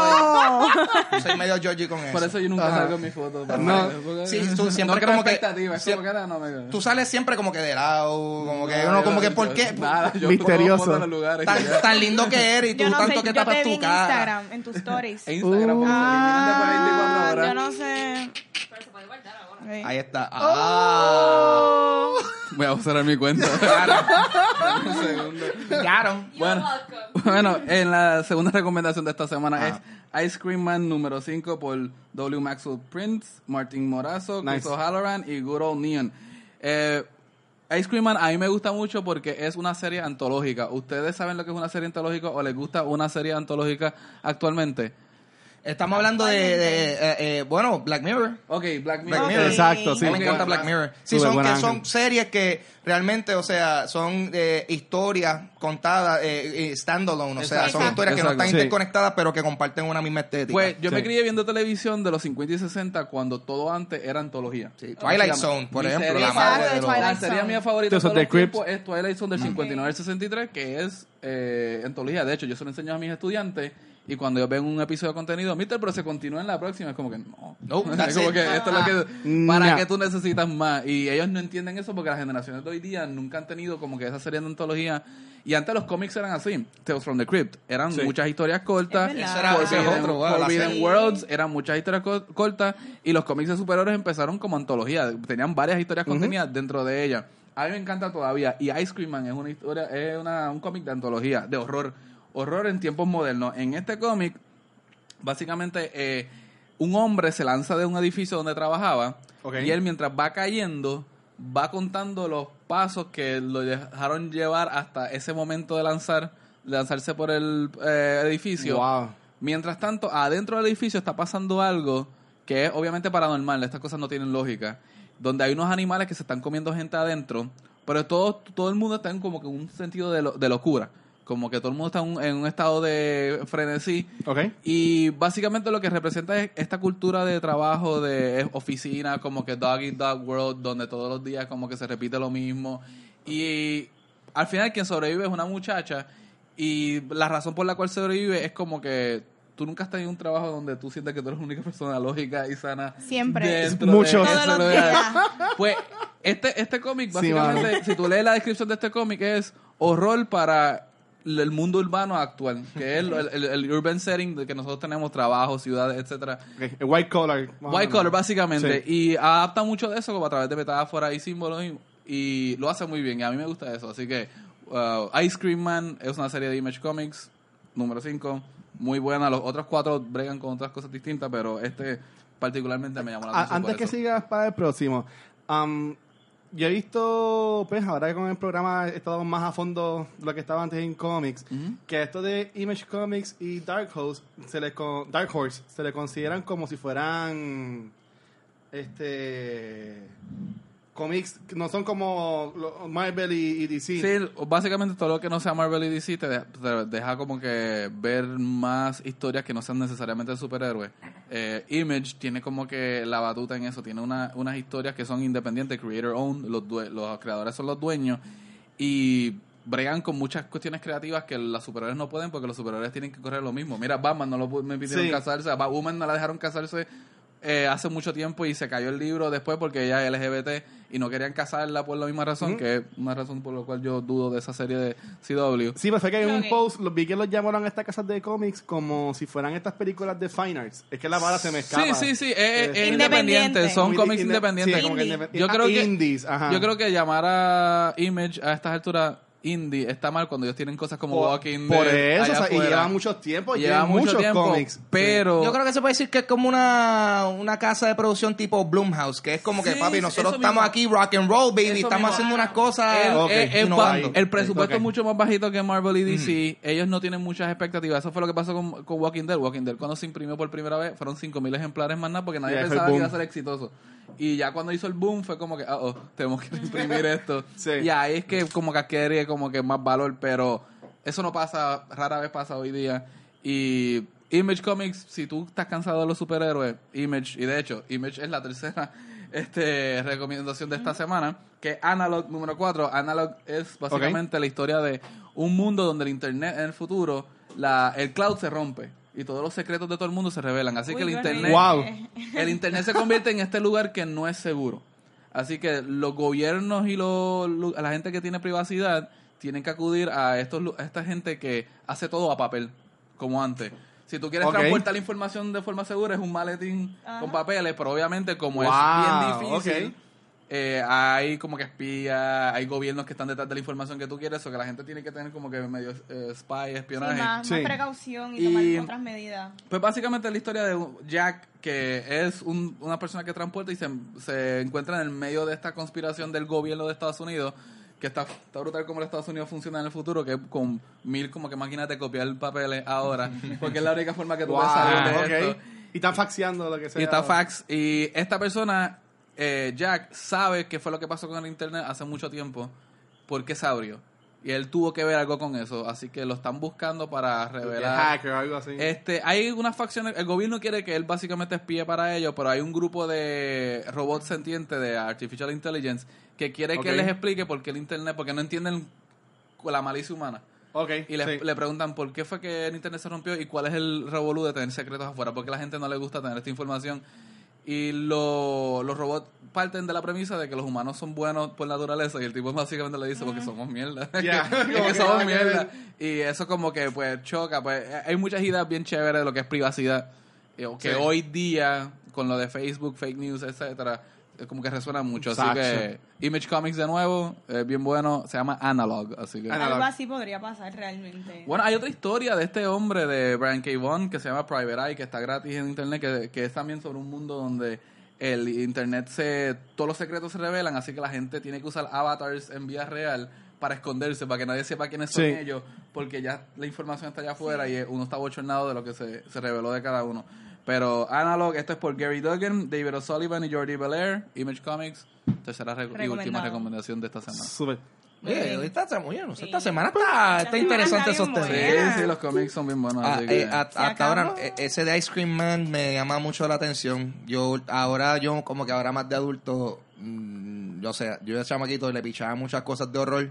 A: voy. Soy medio Georgie con eso.
B: Por eso yo nunca
D: Ajá.
B: salgo en mi foto.
D: No.
B: porque-
A: Sí, tú siempre
B: no
A: como que-
B: expectativas,
A: sie-
B: como que era, no me...
A: Tú sales siempre como que de lado, como que
B: No,
A: uno como que, ¿por
B: yo-
A: qué?
B: Nada, yo
D: Misterioso.
B: en los lugares ya.
A: Tan, tan lindo que eres y tú
C: Yo no
A: tanto
C: sé,
A: que
C: yo
A: tapas
C: te vi
A: tu
C: en
A: cara.
C: Instagram, en tus stories.
B: En Instagram,
D: Uh.
B: después de 24
C: Ah,
B: horas.
C: yo no sé.
A: Ahí está. Ah.
B: Voy a cerrar mi cuenta. Un segundo.
A: Got 'em.
B: Bueno, bueno, en la segunda recomendación de esta semana
A: Ah.
B: es Ice Cream Man número 5 por W. Maxwell Prince, Martin Morazo, Chris
D: Nice.
B: O'Halloran y Good Old Neon. Eh, Ice Cream Man a mí me gusta mucho porque es una serie antológica. ¿Ustedes saben lo que es una serie antológica o les gusta una serie antológica actualmente?
A: Estamos hablando de, de, eh, eh, bueno, Black Mirror.
B: Ok, Black
A: Black
B: Mirror.
A: Mirror.
D: Exacto, sí.
A: A mí me encanta Black Mirror. Sí, son,
D: buen
A: que
D: ángel.
A: son series que realmente, o sea, son eh, historias contadas, eh, eh, standalone. O sea, son
B: Exacto.
A: historias que no
B: Exacto.
A: están
D: Sí.
A: interconectadas, pero que comparten una misma estética.
B: Pues yo me
D: Sí.
B: crié viendo televisión de los 50 y 60 cuando todo antes era antología.
A: Sí, Twilight. Zone, por
B: Mi
A: ejemplo,
B: serie
A: la
C: Exacto,
A: madre de los...
C: Twilight
B: La serie
C: Zone.
B: mía favorita de todos los tiempos es Twilight Zone del 59 al 63, que es eh, antología. De hecho, yo se lo enseño a mis estudiantes y cuando ellos ven un episodio de contenido, mister, pero se continúa en la próxima, es como que no.
A: No,
B: es como que esto es lo que... ¿Para
D: Nah.
B: qué tú necesitas más? Y ellos no entienden eso porque las generaciones de hoy día nunca han tenido como que esa serie de antología. Y antes los cómics eran así, Tales from the Crypt. Eran
D: Sí.
B: muchas historias cortas.
A: Eso era-
B: Forbidden,
A: otro, wow, la
B: Forbidden. Worlds eran muchas historias co- cortas y los cómics de superhéroes empezaron como antología. Tenían varias historias contenidas dentro de ellas. A mí me encanta todavía. Y Ice Cream Man es una historia, es una, un cómic de antología, de horror. Horror en tiempos modernos. En este cómic, básicamente, eh, un hombre se lanza de un edificio donde trabajaba
D: Ok.
B: y él mientras va cayendo va contando los pasos que lo dejaron llevar hasta ese momento de lanzar de lanzarse por el eh, edificio
D: Wow.
B: Mientras tanto, adentro del edificio está pasando algo que es obviamente paranormal, estas cosas no tienen lógica, donde hay unos animales que se están comiendo gente adentro, pero todo, todo el mundo está en como que un sentido de, lo- de locura, como que todo el mundo está en un, en un estado de frenesí.
D: Ok.
B: Y básicamente lo que representa es esta cultura de trabajo, de oficina, como que dog eat dog world, donde todos los días como que se repite lo mismo. Y al final quien sobrevive es una muchacha y la razón por la cual sobrevive es como que tú nunca has tenido un trabajo donde tú sientes que tú eres la única persona lógica y sana.
C: Siempre.
B: dentro
D: Muchos.
B: de
C: Todos
B: ese
C: los
B: lugar.
C: días.
B: Pues este, este cómic,
D: Sí,
B: básicamente, si tú lees la descripción de este cómic, es horror para el mundo urbano actual, que es el, el- el urban setting de que nosotros tenemos trabajo, ciudades, etcétera.
D: Ok, el White collar.
B: White collar, básicamente.
D: Sí.
B: Y adapta mucho de eso como a través de metáforas y símbolos y, y lo hace muy bien. Y a mí me gusta eso. Así que uh, Ice Cream Man es una serie de Image Comics, número 5. Muy buena. Los otros cuatro bregan con otras cosas distintas, pero este particularmente me llamó la atención.
D: antes que
B: eso.
D: sigas para el próximo, um, yo he visto, pues ahora con el programa he estado más a fondo de lo que estaba antes en cómics, que esto de Image Comics y Dark Horse se les con- Dark Horse se le consideran como si fueran este cómics no son como Marvel y, y DC.
B: Sí, básicamente todo lo que no sea Marvel y DC te deja, te deja como que ver más historias que no sean necesariamente de superhéroes. Eh, Image tiene como que la batuta en eso, tiene una, unas historias que son independientes, creator owned, los, creadores son los dueños y bregan con muchas cuestiones creativas que los superhéroes no pueden porque los superhéroes tienen que correr lo mismo. Mira, Batman no lo me pidieron
D: Sí.
B: casarse, a Batwoman no la dejaron casarse eh, hace mucho tiempo y se cayó el libro después porque ella es LGBT y no querían casarla por la misma razón, que es una razón por la cual yo dudo de esa serie de CW.
D: Sí, pero fue que en un post lo- vi que los llamaron a estas casas de cómics como si fueran estas películas de Fine Arts. Es que la bala se me escapa.
B: Sí, sí, sí, es, es
D: Eh,
B: independiente, son cómics
D: inde-
B: independientes.
D: sí, como que
C: Indie.
D: independ-
B: Yo creo que-
D: indies, ajá.
B: Yo creo que llamar a Image a estas alturas indie está mal cuando ellos tienen cosas como
D: Por,
B: Walking
D: por
B: Dead
D: eso,
B: allá
D: o sea, y lleva mucho tiempo y
B: Lleva
D: lleva
B: mucho
D: muchos
B: tiempo,
D: cómics.
B: pero
A: Yo creo que se puede decir que es como una, una casa de producción tipo Blumhouse, que es como que,
B: Sí,
A: papi, nosotros estamos
B: mismo.
A: aquí rock and roll, baby,
B: Eso
A: estamos
B: mismo.
A: haciendo unas cosas
B: el,
D: ok,
B: el- el-
A: innovando.
B: el presupuesto es mucho más bajito que Marvel y DC. Ellos no tienen muchas expectativas. Eso fue lo que pasó con, con Walking Dead. Walking Dead, cuando se imprimió por primera vez, fueron 5.000 ejemplares más nada porque nadie pensaba que iba a ser exitoso. Y ya cuando hizo el boom fue como que, ah, oh, tenemos que imprimir esto.
D: Sí.
B: Y ahí es que como que adquiere como que más valor, pero eso no pasa, rara vez pasa hoy día. Y Image Comics, si tú estás cansado de los superhéroes, Image, y de hecho, Image es la tercera este, recomendación de esta semana, que Analog número 4. Analog es básicamente la historia de un mundo donde el Internet en el futuro, la, el cloud se rompe y todos los secretos de todo el mundo se revelan. Así que el Internet.
D: Wow.
B: el Internet se convierte en este lugar que no es seguro. Así que los gobiernos y los, la gente que tiene privacidad tienen que acudir a, estos, a esta gente que hace todo a papel, como antes. Si tú quieres
D: Ok.
B: transportar la información de forma segura, es un maletín
C: Ajá.
B: con papeles, pero obviamente como
D: Wow,
B: es bien difícil. Eh, hay como que espías, hay gobiernos que están detrás de la información que tú quieres, o que la gente tiene que tener como que medio eh, spy,
C: Sí,
B: espionaje.
C: más,
D: Sí.
C: más precaución y,
B: Y-
C: tomar otras medidas.
B: Pues básicamente es la historia de Jack, que es un- una persona que transporta y se, se encuentra en el medio de esta conspiración del gobierno de Estados Unidos, que está, está brutal como el Estados Unidos funciona en el futuro, que es con mil como que máquinas de copiar papeles ahora, porque es la única forma que tú
D: Wow,
B: puedes salir de
D: ok.
B: esto.
D: Y están faxeando lo que sea.
B: Y está fax. Y esta persona, eh, Jack, sabe qué fue lo que pasó con el internet hace mucho tiempo, porque se abrió. Y él tuvo que ver algo con eso, así que lo están buscando para
D: El
B: revelar.
D: hacker o algo así.
B: Este, hay unas facciones, el gobierno quiere que él básicamente espíe para ellos, pero hay un grupo de robots sentientes de Artificial Intelligence que quiere que él les explique por qué el Internet, porque no entienden la malicia humana.
D: ok.
B: Y le,
D: sí.
B: le preguntan por qué fue que el Internet se rompió y cuál es el revolú de tener secretos afuera, porque a la gente no le gusta tener esta información. Y lo- los robots parten de la premisa de que los humanos son buenos por naturaleza y el tipo básicamente le dice porque somos mierda.
D: Ya,
B: que, somos mierda. Y eso como que pues choca. pues Hay muchas ideas bien chéveres de lo que es privacidad. eh, Que
D: Sí.
B: hoy día, con lo de Facebook, fake news, etcétera, eh, como que resuena mucho.
D: Exacto.
B: Así que Image Comics de nuevo, es bien bueno. Se llama Analog. Así que...
D: Analog.
C: Algo así podría pasar realmente.
B: Bueno, hay otra historia de este hombre de Brian K. Vaughan que se llama Private Eye, que está gratis en internet, que, que es también sobre un mundo donde el internet se. todos los secretos se revelan, así que la gente tiene que usar avatars en vida real para esconderse, para que nadie sepa quiénes son
D: Sí.
B: ellos, porque ya la información está allá afuera y uno está bochornado de lo que se, se reveló de cada uno. Pero Analog, esto es por Gary Duggan, David O'Sullivan y Jordi Belair, Image Comics, tercera y última recomendación de esta semana.
D: Súper.
A: Está, oye, no sé, esta semana está, está interesante esos
C: bien
A: temas.
B: Sí, sí, los cómics son bien buenos.
A: Ah,
B: así que-
A: eh, a-
C: ¿Se
A: hasta
C: acabó?
A: ahora, eh, ese de Ice Cream Man me llama mucho la atención. Yo, ahora yo, como que ahora más de adulto, mm, yo sé, yo de chamaquito le pichaba muchas cosas de horror.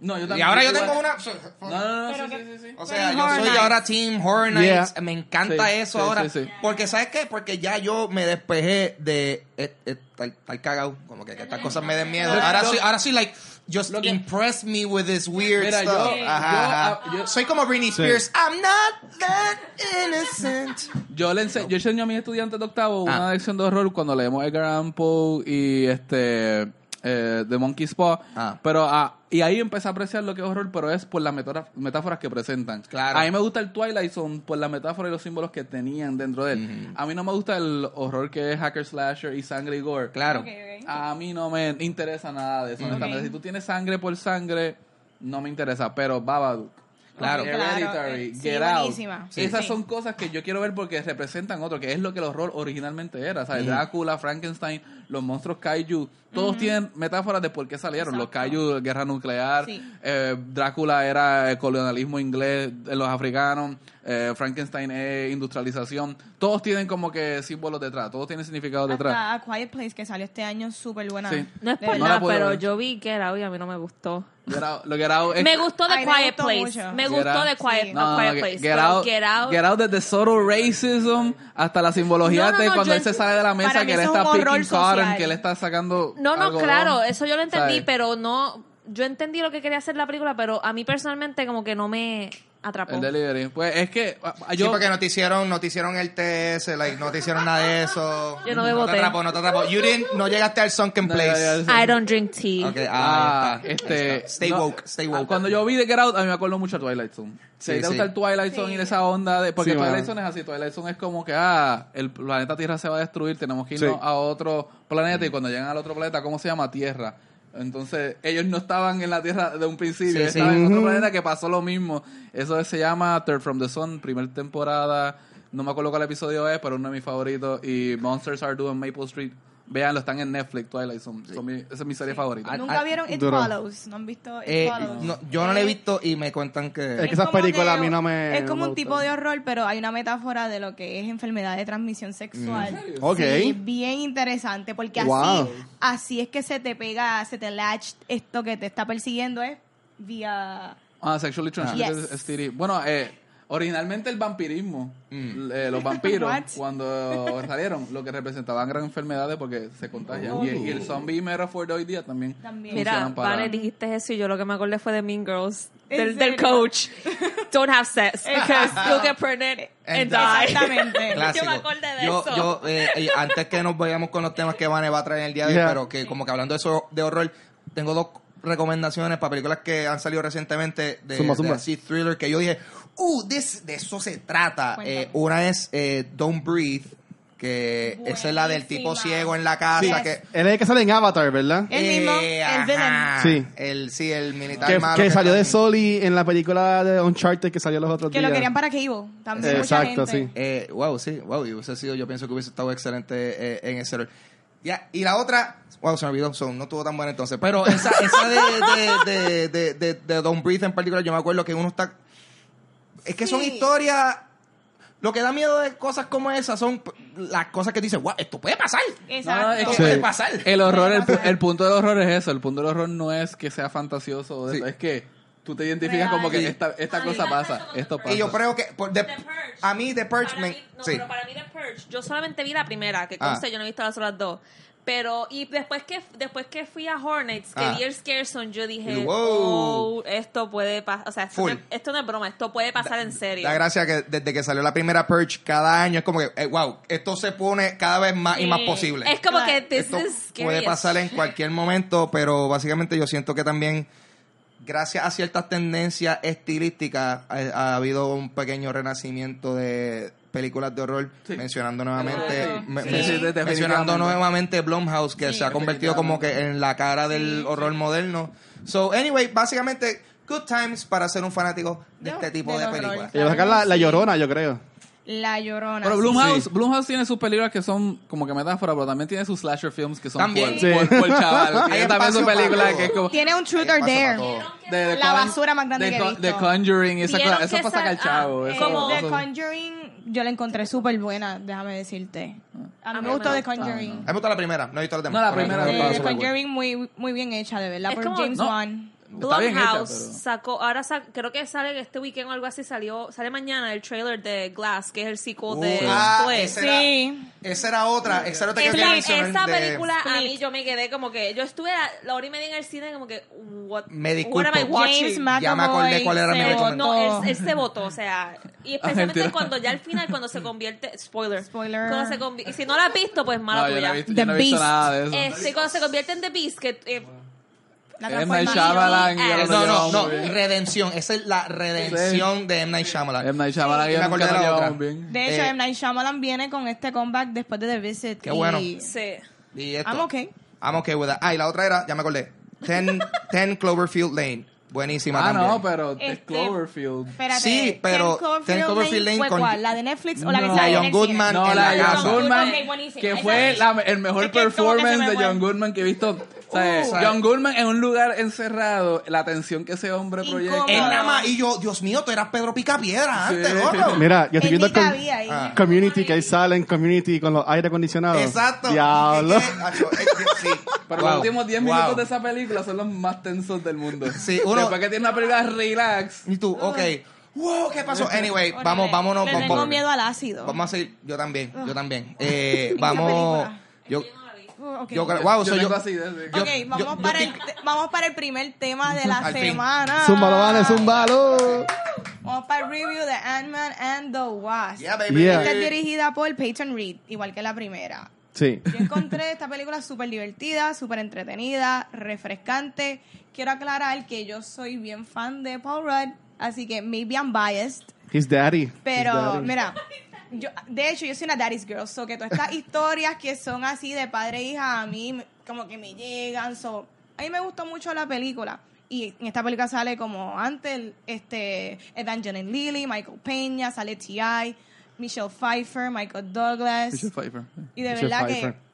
B: No, yo
A: Y
B: también.
A: ahora yo
B: igual.
A: tengo una...
B: No, no, no,
C: Pero
B: sí,
C: que-
B: sí, sí, sí.
A: O sea, yo soy
C: Nights.
A: ahora Team Horror Nights.
D: Yeah.
A: Me encanta
B: Sí,
A: eso
B: sí,
A: ahora.
B: sí, sí.
A: Porque, ¿sabes qué? Porque ya yo me despejé de eh, eh, estar, cagado. Como que, que estas cosas me den miedo. Ahora soy, ahora soy like, just
B: que-
A: impress me with this weird
B: Mira, yo-
A: stuff.
B: yo-
A: Ajá,
B: ah,
A: ajá.
B: yo-
A: soy como Britney
D: Sí.
A: Spears. I'm not that innocent.
B: Yo le ense- yo enseño a mis estudiantes de octavo
A: Ah.
B: una lección de horror cuando leemos Edgar Allan Poe y este eh, The Monkey's Paw.
A: Ah.
B: Pero ah, y ahí empecé a apreciar lo que es horror, pero es por las metáforas, metáforas que presentan.
A: Claro.
B: A mí me gusta el Twilight Zone por la metáfora y los símbolos que tenían dentro de él. A mí no me gusta el horror que es hacker slasher y sangre y gore.
A: Claro.
B: A mí no me interesa nada de eso, honestamente.
C: Ok.
B: Si tú tienes sangre por sangre, no me interesa. Pero Babadook,
A: Claro.
B: Hereditary,
C: sí,
B: Get Out.
C: Sí,
B: Esas
C: sí.
B: son cosas que yo quiero ver porque representan otro, que es lo que el horror originalmente era. ¿sabes? Drácula, Frankenstein, los monstruos kaiju, todos tienen metáforas de por qué salieron. Los
C: Exacto.
B: kaiju, guerra nuclear,
C: Sí.
B: eh, Drácula era el colonialismo inglés de los africanos, eh, Frankenstein es industrialización. Todos tienen como que símbolos detrás, todos tienen significado detrás.
C: Hasta A Quiet Place, que salió este año, súper buena.
B: Sí.
E: No es por.
B: No
E: nada, pero
B: ver.
E: yo vi que era y a mí no me gustó.
B: Get Out- lo Get Out es-
E: Me gustó The Quiet Place. Me gustó. The Quiet,
C: Sí.
E: A Quiet Place.
B: Get Out,
E: Get Out.
B: Get Out desde subtle racism hasta la simbología
E: No, no,
B: de cuando él se sale de la mesa que él está picking cotton, que él está sacando
E: No, no, claro, eso yo lo entendí,
B: ¿sabes?
E: pero no. Yo entendí lo que quería hacer la película, pero a mí personalmente, como que no me. Atrapó.
B: El delivery. Pues es que ah,
A: Sí,
B: yo...
A: porque no te hicieron, no te hicieron el TS, like, no te hicieron nada de eso.
E: Yo no bebo
A: No te
E: té.
A: atrapó, no te atrapó. You didn't, no llegaste al sunken
B: No,
A: place.
E: I don't drink tea.
A: Ok, ah,
B: Ah,
A: está.
B: este...
A: Está. Stay
B: no,
A: woke, stay woke.
B: Cuando yo vi The Get Out, a mí me acuerdo mucho de Twilight Zone. Si
A: Sí,
B: te
A: sí.
B: gusta el Twilight Zone y esa onda de... Porque
D: Sí,
B: Twilight
D: mano.
B: Zone es así. Twilight Zone es como que, ah, el planeta Tierra se va a destruir, tenemos que irnos
D: Sí.
B: a otro planeta y cuando llegan al otro planeta, ¿cómo se llama? Tierra. Entonces, ellos no estaban en la Tierra de un principio,
A: Sí,
B: ellos
A: sí.
B: estaban en otro planeta que pasó lo mismo. Eso se llama Third from the Sun, primera temporada. No me acuerdo cuál episodio es, pero uno de mis favoritos. Y Monsters Are Due en Maple Street. Veanlo, están en Netflix, Twilight Zone. Son mi- esa es mi serie favorita.
A: Ah,
C: Nunca
A: ah,
C: vieron It
D: duro.
C: Follows. ¿No han visto It
A: Eh,
C: Follows?
A: no, yo no la he
C: Eh,
A: visto y me cuentan que...
D: Es que esas
C: como
D: películas a mí no me-
C: Es como
D: me
C: un tipo
D: gustan.
C: de horror, pero hay una metáfora de lo que es enfermedad de transmisión sexual.
D: Ok.
C: Sí, bien interesante, porque
D: Wow.
C: así, así es que se te pega, se te latch esto que te está persiguiendo es vía...
B: Ah, Sexually Transmitted
C: Yes.
B: STD. Bueno, eh, originalmente el vampirismo,
A: Mm.
B: eh, los vampiros, cuando salieron, lo que representaban eran enfermedades porque se contagian. Y, y el zombie metaphor de hoy día también.
C: También.
E: Mira,
B: para-
E: Vane, dijiste eso y yo lo que me acordé fue de Mean Girls.
C: ¿En
E: Del, coach. Don't have sex because you'll get pregnant and die.
C: Exactamente.
A: Clásico.
E: Yo me acordé de
A: yo,
E: eso.
A: Yo, eh, eh, antes que nos vayamos con los temas que Vane va a traer en el día de hoy,
D: Yeah.
A: pero que como que hablando de eso de horror, tengo dos recomendaciones para películas que han salido recientemente de,
D: zumba.
A: así thriller que yo dije, uh, this- de eso se trata. Eh, una es eh, Don't Breathe, que esa es la del tipo ciego en la casa
D: Sí,
A: que
D: él es el que sale en Avatar, ¿verdad?
C: El mismo, el
A: ajá.
C: villain.
D: Sí.
A: El, sí, el militar
D: Que,
A: malo
D: que salió de Soli en la película de Uncharted que salió los otros
C: Que
D: días.
C: lo querían para Cable. También mucha
D: Exacto,
C: gente.
D: sí.
A: Eh, wow, sí, wow, y hubiese sido, yo pienso que hubiese estado excelente eh, en ese rol. Ya, y la otra, wow, se me olvidó, so, no estuvo tan buena entonces, pero esa, esa de, de, de, de, de, de Don't Breathe en particular, yo me acuerdo que uno está... Es que son historias... Lo que da miedo de cosas como esas son las cosas que dices, wow, esto puede pasar.
C: Exacto.
B: No, es
A: Esto puede pasar.
B: El horror, el, el punto del horror es eso. El punto del horror no es que sea fantasioso, o de
A: Sí.
B: eso, es que tú te identificas
C: Real.
B: como que
A: Sí.
B: esta, esta cosa pasa, esto pasa.
A: Y yo creo que... por-
E: The Purge.
A: a mí The Purge
E: Para
A: me...
E: mí- no,
A: sí.
E: pero para mí The Purge, yo solamente vi la primera, que
A: Ah.
E: conste, yo no he visto las otras dos. Pero, y después que después que fui a Hornets, que
A: Ah.
E: vi el yo dije,
A: Wow.
E: oh, esto puede pasar, o sea, esto, no, esto no es broma, esto puede pasar en serio.
A: La gracia que desde que salió la primera Purge, cada año es como que, eh, wow, esto se pone cada vez más y más posible.
E: Es como
C: Claro.
E: que this
A: Esto puede
E: as
A: pasar en cualquier momento, pero básicamente yo siento que también, gracias a ciertas tendencias estilísticas, ha, ha habido un pequeño renacimiento de películas de horror,
B: Sí.
A: mencionando nuevamente,
C: Sí.
A: me-
C: Sí,
A: men-
C: sí,
A: mencionando nuevamente Blumhouse, que
C: Sí.
A: se ha convertido como que en la cara del horror moderno. So, anyway, básicamente, good times para ser un fanático de este tipo de películas.
D: Y va a sacar la, la llorona, yo creo.
C: La Llorona.
B: Pero. Blumhouse,
D: Sí.
B: Blumhouse tiene sus películas que son como que metáfora, pero también tiene sus slasher films que son
A: También.
B: por,
D: Sí.
B: por, por chaval. Tiene también sus películas que es como...
C: Tiene un Truth or Dare.
B: de, de
C: La basura más grande
B: de,
C: que he
B: Con-
C: visto.
B: de Conjuring, esa
E: ¿Vieron
B: cosa, eso
E: que
B: es para sacar
E: sa-
B: chavo.
E: ah,
B: eso-
E: como-
C: The
B: eso-
C: Conjuring, yo la encontré súper buena, déjame decirte. A mí
E: A
C: me gustó The. Conjuring.
A: A mí me gustó la primera, no he visto las demás.
B: No, la primera
C: The. Conjuring muy, muy bien hecha, de verdad,
E: Es
C: por
E: como-
C: James. Wan.
E: Blumhouse
B: pero-
E: sacó, ahora sa- creo que sale este weekend o algo así, salió, sale mañana el trailer de Glass, que es el sequel de
A: Uh, ah,
E: Split.
A: ese era-
C: Sí.
A: Esa era otra, esa era otra que
E: Esa,
A: quería mencionar
E: esa
A: de-
E: película a
C: Split.
E: mí yo me quedé como que yo estuve a la hora y media en el cine como que what,
A: Me
E: what
A: disculpo.
E: am I watching?
C: James
A: Ya me acordé cuál era mi
C: se
A: recomendación.
E: no, él, él se votó, o sea, y especialmente
B: mentira.
E: cuando ya al final, cuando se convierte, spoiler,
C: Spoiler.
E: cuando se convi- y si no la has visto, pues mala
B: No, yo no
E: tuya.
B: he visto,
C: The
B: yo no he visto
C: Beast.
B: nada de eso.
E: Este, cuando se convierte en The Beast, que eh,
C: La
B: M. Night. Shyamalan y
E: Eh,
A: No, no, no, redención. Esa es la redención de M. Night Shyamalan.
B: M. Night Shyamalan y
A: Me acordé de la otra.
B: bien.
C: De hecho,
A: Eh,
C: M. Night Shyamalan viene con este comeback después de The Visit.
A: Qué
C: y
A: bueno.
E: sí.
A: Y esto.
C: I'm okay.
A: I'm okay with that. Ah, y la otra era, ya me acordé. Ten, Ten Cloverfield Lane. Buenísima
B: Ah,
A: también.
B: no, pero es
C: Este,
B: Cloverfield.
C: Espérate.
A: Sí, pero
C: Ten
A: Cloverfield Lane
C: ¿fue
A: con-
C: cuál? ¿La de Netflix o la que
B: No.
C: sale
A: John
C: el
A: Goodman?
B: No,
A: en
B: la de. John Goodman, que fue la- el mejor
C: Es que
B: performance
C: me
B: de. John Goodman que he visto. O sea,
C: Uh.
B: John Goodman en un lugar encerrado, la tensión que ese hombre proyecta.
A: Él nada más, y yo, Dios mío, tú eras Pedro Picapiedra antes,
B: Sí.
A: loco.
D: Mira, yo estoy viendo
C: ahí.
A: Ah.
D: Community, que él sale en Community con los aire acondicionados.
A: Exacto.
D: Diablo.
A: Sí.
B: Pero
A: Wow.
B: los últimos 10
A: Wow.
B: minutos de esa película son los más tensos del mundo.
A: Sí, uno-
B: Después que tiene una película relax.
A: Y tú, ok. Wow, ¿qué pasó? Anyway, vamos, vámonos.
C: Le
A: vamos-
C: tengo miedo al ácido.
A: Vamos a seguir. Yo también, yo también. Eh, vamos. Yo,
C: Uh, ok.
A: yo creo- wow,
B: yo
A: yo.
B: así,
A: yo-
C: Ok, vamos, para el, vamos para el primer tema de la semana.
D: Zúmbalo, vale, zúmbalo.
C: Vamos para el review de Ant-Man and the Wasp.
A: Yeah, baby.
D: Yeah.
C: Esta es dirigida por Peyton Reed, igual que la primera.
D: Sí.
C: Yo encontré esta película súper divertida, súper entretenida, refrescante. Quiero aclarar que yo soy bien fan de Paul Rudd, así que maybe I'm biased.
D: His daddy. His
C: Pero,
D: daddy.
C: mira, yo, de hecho, yo soy una daddy's girl, so que todas estas historias que son así de padre e hija, a mí como que me llegan, so, a mí me gustó mucho la película. Y en esta película sale como antes, este, Evangeline Lilly, Michael Peña, sale T.I., Michelle Pfeiffer, Michael Douglas.
B: Michelle Pfeiffer.
C: Y de
D: Michelle
C: verdad
D: Pfeiffer.
C: que...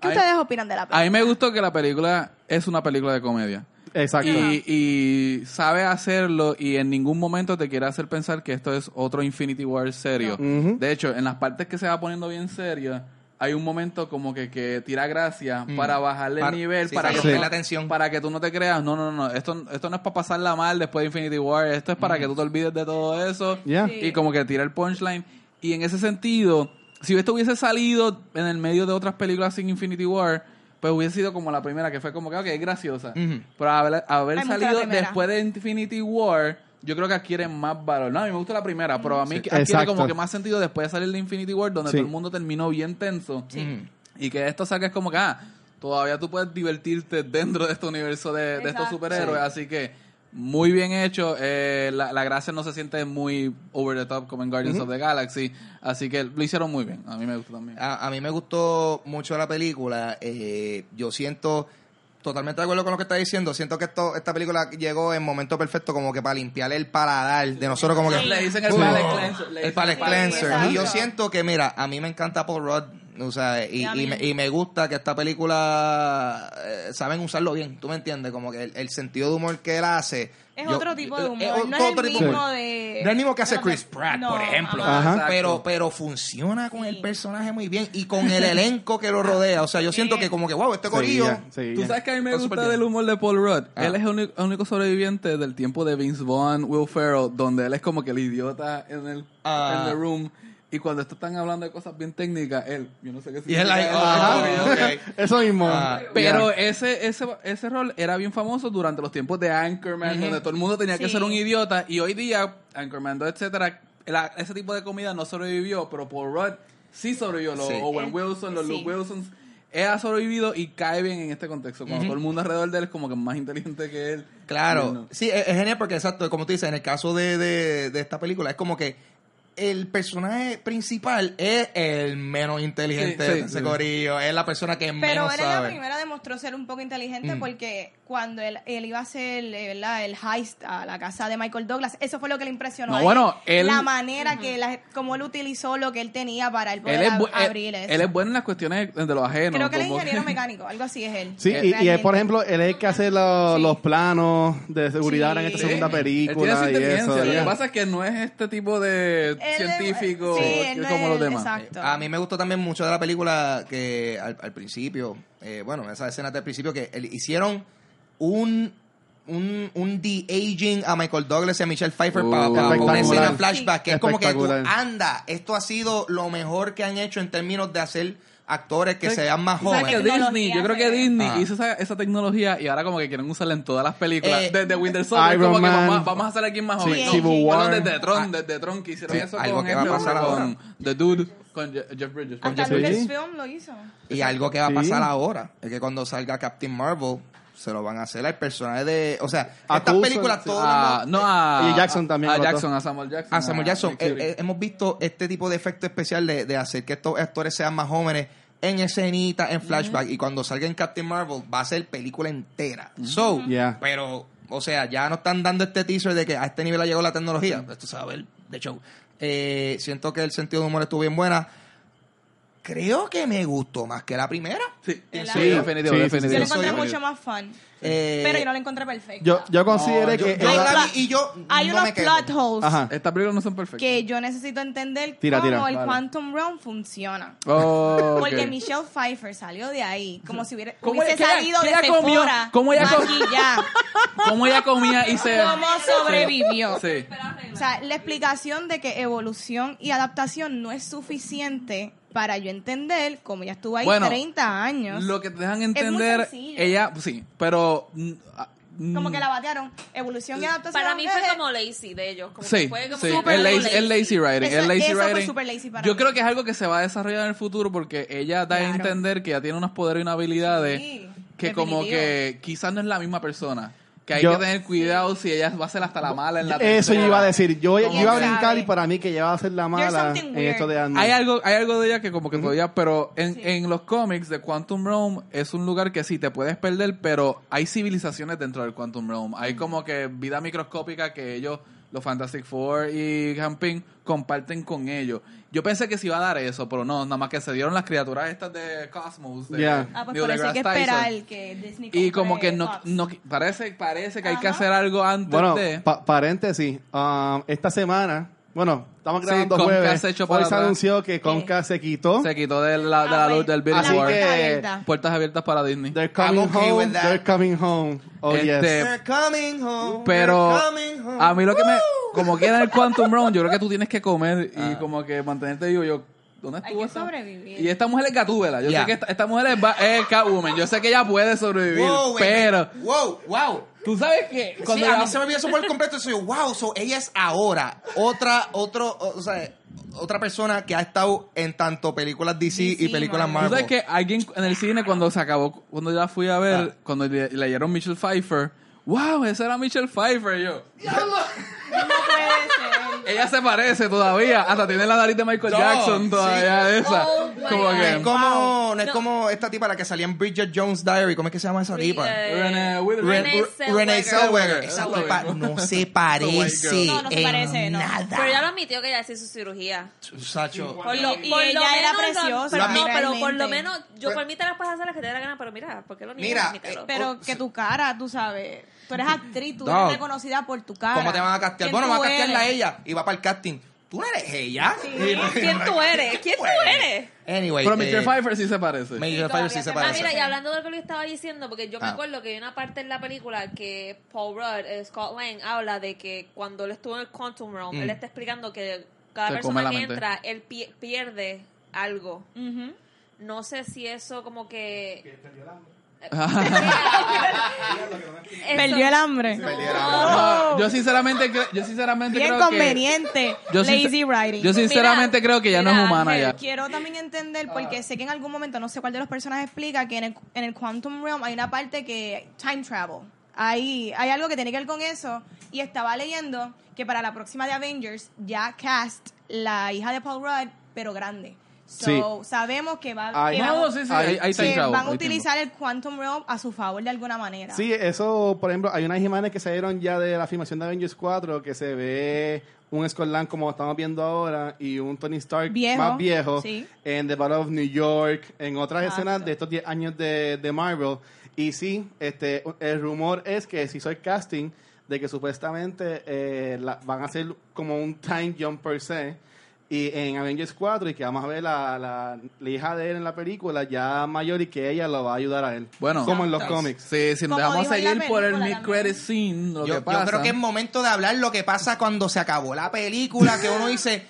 C: ¿Qué ustedes opinan de la película?
B: A mí me gustó que la película es una película de comedia.
D: Exacto.
B: Y, y sabe hacerlo y en ningún momento te quiere hacer pensar que esto es otro Infinity War serio. De hecho, en las partes que se va poniendo bien seria, hay un momento como que, que tira gracia para bajarle
A: Para-
B: el nivel,
A: sí,
B: para, que
A: la tensión.
B: para que tú no te creas, no, no, no, esto, esto no es para pasarla mal después de Infinity War, esto es para que tú te olvides de todo eso
D: Yeah.
C: Sí.
B: y como que tira el punchline. Y en ese sentido, si esto hubiese salido en el medio de otras películas sin Infinity War, pues hubiese sido como la primera, que fue como que, ok, es graciosa. Pero haber, haber salido después de Infinity War, yo creo que adquiere más valor. No, a mí me gusta la primera, pero a mí
D: Sí,
B: adquiere
D: exacto.
B: como que más sentido después de salir de Infinity War, donde
D: Sí.
B: todo el mundo terminó bien tenso. Y que esto saca es como que, ah, todavía tú puedes divertirte dentro de este universo de, de estos superhéroes. Así que, muy bien hecho. Eh, la, la gracia no se siente muy over the top como en Guardians of the Galaxy. Así que lo hicieron muy bien. A mí me gustó también.
A: A, a mí me gustó mucho la película. eh, yo siento totalmente de acuerdo con lo que está diciendo. Siento que esto, esta película llegó en momento perfecto como que para limpiar el paladar de nosotros como que...
B: Le dicen el
A: Uh,
B: palate cleanser, le
A: El palate cleanser. Y yo siento que, mira, a mí me encanta Paul Rudd. O sea, y,
C: Y
A: me, y me gusta que esta película eh, saben usarlo bien, tú me entiendes, como que el, el sentido de humor que él hace.
C: Es
A: yo-
C: otro tipo de
A: eh,
C: humor,
A: eh,
C: no es
A: otro
C: el
A: tipo de
C: mismo
A: humor.
C: de...
A: No es el mismo que hace
C: No,
A: Chris Pratt,
C: no,
A: por ejemplo.
D: Ajá.
A: Pero, pero funciona con el personaje muy bien y con el elenco que lo rodea. O sea, yo siento que como que, wow, este corillo...
D: sí,
B: Tú sabes que a mí me gusta del humor de Paul Rudd.
A: Ah.
B: Él es el único, el único sobreviviente del tiempo de Vince Vaughn, Will Ferrell, donde él es como que el idiota en el
A: Ah.
B: en the room. Y cuando estos están hablando de cosas bien técnicas, él, yo no sé qué
A: Y él
B: significa
A: like,
B: eso,
A: ah,
D: mismo.
A: Ah,
B: Pero
A: ya.
B: ese, ese, ese rol era bien famoso durante los tiempos de Anchorman, donde todo el mundo tenía que
C: Sí.
B: ser un idiota. Y hoy día, Anchorman 2, etcétera, la- ese tipo de comida no sobrevivió, pero Paul Rudd sí sobrevivió. Los
A: Sí.
B: Owen
C: Eh,
B: Wilson, los
C: sí.
B: Luke Wilsons. Él ha sobrevivido y cae bien en este contexto. Cuando todo el mundo alrededor de él es como que más inteligente que él.
A: Claro,
B: no.
A: sí, es, es genial porque exacto, como tú dices, en el caso de, de, de esta película, es como que el personaje principal es el menos inteligente
B: Sí, sí,
A: de ese
B: sí.
A: corillo, es la persona que
C: Pero
A: menos
C: él en la
A: sabe.
C: primera demostró ser un poco inteligente
A: Mm.
C: porque cuando él, él iba a hacer eh, ¿verdad? el heist a la casa de Michael Douglas, eso fue lo que le impresionó.
B: No,
C: a él.
B: bueno, él-
C: La manera que, la, como él utilizó lo que él tenía para él poder
B: Él es,
C: ab-
B: él-
C: abrir eso.
B: él es bueno en las cuestiones de los ajenos.
C: Creo que él es ingeniero mecánico, algo así es él.
D: Sí, y, y él, por ejemplo, él es el que hace lo-
C: Sí.
D: los planos de seguridad en esta
C: Sí.
D: segunda
B: Él tiene
D: película y eso.
B: Lo que pasa es que no es este tipo de
C: Él es-
B: científico
C: sí, él
B: como los demás.
C: Exacto.
A: A mí me gustó también mucho de la película que al, al principio, eh, bueno, esas escenas del principio que el- hicieron un un, un de-aging a Michael Douglas y a Michelle Pfeiffer
B: Uh,
A: para, una
D: espectacular.
A: escena flashback, que es como que tú, anda, esto ha sido lo mejor que han hecho en términos de hacer actores que
B: Sí.
A: se vean más
B: O sea, que
A: jóvenes.
B: Disney, yo creo que Disney
A: Ah.
B: hizo esa, esa tecnología y ahora como que quieren usarla en todas las películas.
A: Eh,
B: desde Winter Soldier,
D: Iron
B: como que
D: Man.
B: vamos, a- vamos a hacer aquí más
D: Sí,
B: joven. No,
C: Civil
B: bueno, desde Tron, desde Tron que hicieron
A: Sí,
B: eso
A: algo
B: con,
A: que va a pasar
B: con
A: ahora.
B: The Dude, con Je- Jeff Bridges. con
C: Hasta
B: Jeff
D: Sí.
B: Bridges.
C: Lucasfilm lo hizo.
A: Y algo que va a
D: Sí.
A: pasar ahora es que cuando salga Captain Marvel se lo van a hacer al personaje de, o sea,
D: A
A: estas películas
D: sí.
A: todos
B: Ah,
A: los-
B: no, a,
D: Y Jackson también,
B: A. Jackson, a Samuel Jackson.
A: a Samuel Jackson, eh, eh, hemos visto este tipo de efecto especial de, de hacer que estos actores sean más jóvenes en escenita, en flashback, y cuando salga en Captain Marvel va a ser película entera. So,
D: Yeah.
A: pero, o sea, ya no están dando este teaser de que a este nivel ha llegado la tecnología. Esto se va a ver de show. Eh, siento que el sentido de humor estuvo bien buena. Creo que me gustó más que la primera.
B: Sí, sí,
C: Sí,
B: definitivo,
D: sí, sí,
C: Yo
B: definitivo.
C: lo
A: Eso
C: encontré
A: yo-
C: mucho más fun.
A: Eh,
C: pero yo no lo encontré perfecto.
D: Yo, yo consideré
B: yo-
D: que...
A: yo
C: Hay
A: la y yo
C: Hay
A: no
C: unos
A: me
C: plot holes
D: Ajá.
B: Estas películas no son perfectas.
C: que yo necesito entender
D: Tira,
C: cómo
D: tira.
C: el
B: Vale.
C: Quantum Realm funciona.
B: Oh.
C: Porque Michelle Pfeiffer salió de ahí como si hubiera,
B: ¿Cómo
C: hubiese salido
B: qué
C: de
B: ella comió?
C: Sephora.
B: ¿Cómo ella com-
C: maquillada.
B: ¿Cómo ella comía y se...
C: ¿Cómo sobrevivió?
B: Sí.
C: O sea, la explicación de que evolución y adaptación no es suficiente para yo entender cómo ella estuvo ahí
B: Bueno,
C: 30 años.
B: Lo que te dejan entender, ella, sí, pero mm, ah,
C: como que la batearon. Evolución y adaptación.
E: Para mí fue
C: eh,
E: como lazy de ellos. Como
B: Sí,
E: que fue como
B: sí,
E: súper
B: el lazy, el lazy writing,
C: Eso-
B: el lazy
C: eso fue
B: writing.
C: súper lazy para
B: Yo
C: mí.
B: creo que es algo que se va a desarrollar en el futuro porque ella da a entender que ya tiene unos poderes y unas habilidades
C: Sí,
B: que como que quizás no es la misma persona. Que hay
D: Yo-
B: que tener cuidado si ella va a ser hasta la mala en la
D: Eso
B: tercera.
D: yo iba a decir. Yo, yo
C: ¿Quién
D: iba a brincar y para mí que ella va a ser la mala en esto de Ant-Man.
B: Hay algo, hay algo de ella que como que todavía, pero en, en los cómics de Quantum Realm es un lugar que sí te puedes perder, pero hay civilizaciones dentro del Quantum Realm. Hay como que vida microscópica que ellos, los Fantastic Four y Hamping, comparten con ellos. Yo pensé que se iba a dar eso, pero no, nada más que se dieron las criaturas estas de Cosmos, de
D: Yeah.
C: Ah, pues que esperar que Disney
B: Y como que no, no parece, parece que hay que hacer algo antes
D: Bueno,
B: de...
D: pa- paréntesis. um, esta semana, bueno, estamos
B: Sí,
D: grabando
B: Comcast
D: jueves.
B: se
D: Hoy se anunció que Comcast se quitó.
B: Se quitó de la, de
C: Ah,
B: la
C: pues,
B: luz del
C: puerta
D: que-
C: abierta.
B: Puertas abiertas para Disney.
D: They're coming
A: okay
D: home.
A: with that.
D: They're coming home. Oh,
B: Este,
D: yes.
A: They're coming home.
B: Pero
A: they're coming home.
B: a mí lo que me... Como queda en el Quantum Realm, yo creo que tú tienes que comer y
A: Ah.
B: como que mantenerte vivo. Yo, ¿dónde
C: Hay
B: estuvo
C: que sobrevivir.
B: Y esta mujer es Gatúbela. Yo sé que esta, esta mujer es, ba- es Catwoman. Yo sé que ella puede sobrevivir.
A: Wow,
B: pero
A: wait. Wow, wow.
B: Tú sabes que
A: Sí,
B: cuando
A: a
B: la-
A: mí se me olvidó eso por completo. Soy yo, wow, so ella es ahora otra, otro, o sea, otra persona que ha estado en tanto películas DC, y películas
C: Marvel.
B: Tú sabes que alguien en el cine cuando se acabó, cuando yo la fui a ver,
A: Ah.
B: cuando le- leyeron Michelle Pfeiffer, wow, esa era Michelle Pfeiffer. y
C: No puede ser.
B: ella se parece todavía, hasta tiene la nariz de Michael
A: No,
B: Jackson todavía
A: sí.
B: de esa.
E: Oh
B: como
E: God.
A: No es
B: que
A: como, no es
E: No.
A: como esta tipa la que salía en Bridget Jones Diary. ¿Cómo es que se llama esa tipa?
E: Eh, Renee
A: Re- Renee
E: Zellweger.
A: Esa tipa no se parece.
C: No, no se
A: en
C: parece, no.
A: nada.
E: Pero ella lo admitió que ella hacía su cirugía.
A: Sacho.
E: Por
C: Y-
E: lo-
C: y
E: por
C: ella
E: lo
C: era
E: menos
C: preciosa,
E: Pero, no, pero por lo menos, yo por mí te las puedes hacer las que te dé la gana, pero mira, ¿por qué lo niegas?
A: Mira, eh,
C: Pero
A: Oh,
C: que
A: sí.
C: tu cara, tú sabes. Tú eres actriz, tú
A: Dog.
C: eres reconocida por tu cara.
A: ¿Cómo te van a castear?
C: ¿Quién
A: Bueno, van a castearla a ella y va para el casting. ¿Tú no eres ella?
E: ¿Quién tú eres? ¿Quién tú eres?
A: Anyway.
B: Pero
A: eh,
B: Michelle Pfeiffer sí se parece.
A: Michelle Pfeiffer sí se
C: Ah,
E: Ah,
A: parece.
E: mira, y hablando de lo que Luis estaba diciendo, porque yo me
A: Ah.
E: acuerdo que hay una parte en la película que Paul Rudd, eh, Scott Lang, habla de que cuando él estuvo en el Quantum Realm,
A: Mm.
E: él está explicando que cada persona que entra, él pi- pierde algo. No sé si eso como que...
C: Perdió el hambre.
B: No, yo sinceramente creo, yo sinceramente
C: Bien
B: creo
C: conveniente.
B: que yo
C: Lazy
B: sincer-
C: writing.
B: Yo sinceramente
E: Mira,
B: creo que ya no
E: mira,
B: es humana
C: Ángel,
B: ya.
C: Quiero también entender, porque sé que en algún momento, no sé cuál de los personajes explica, que en el, en el Quantum Realm hay una parte que time travel. Hay, hay algo que tiene que ver con eso. Y estaba leyendo que para la próxima de Avengers ya cast la hija de Paul Rudd, pero grande. So, sabemos que va
D: Ay,
C: que
B: No,
C: van-
B: sí, sí,
C: que van a utilizar el Quantum Realm a su favor de alguna manera.
D: Sí, eso, por ejemplo, hay unas imágenes que salieron ya de la filmación de Avengers 4 que se ve un Scott Lang como estamos viendo ahora y un Tony Stark
C: Viejo,
D: más viejo
C: sí.
D: en The Battle of New York, en otras
C: Exacto.
D: escenas de estos 10 años de, de Marvel. Y sí, este, el rumor es que si soy casting de que supuestamente eh, la- van a hacer como un time jump per se. Y en Avengers 4 y que vamos a ver la, la, la hija de él en la película ya mayor y que ella lo va a ayudar a él.
B: Bueno.
D: como en los cómics.
B: Sí, si nos dejamos seguir por el
C: película
B: mid-credit scene, lo
A: Yo,
B: que
A: yo
B: pasa...
A: creo que es momento de hablar lo que pasa cuando se acabó la película, que uno dice,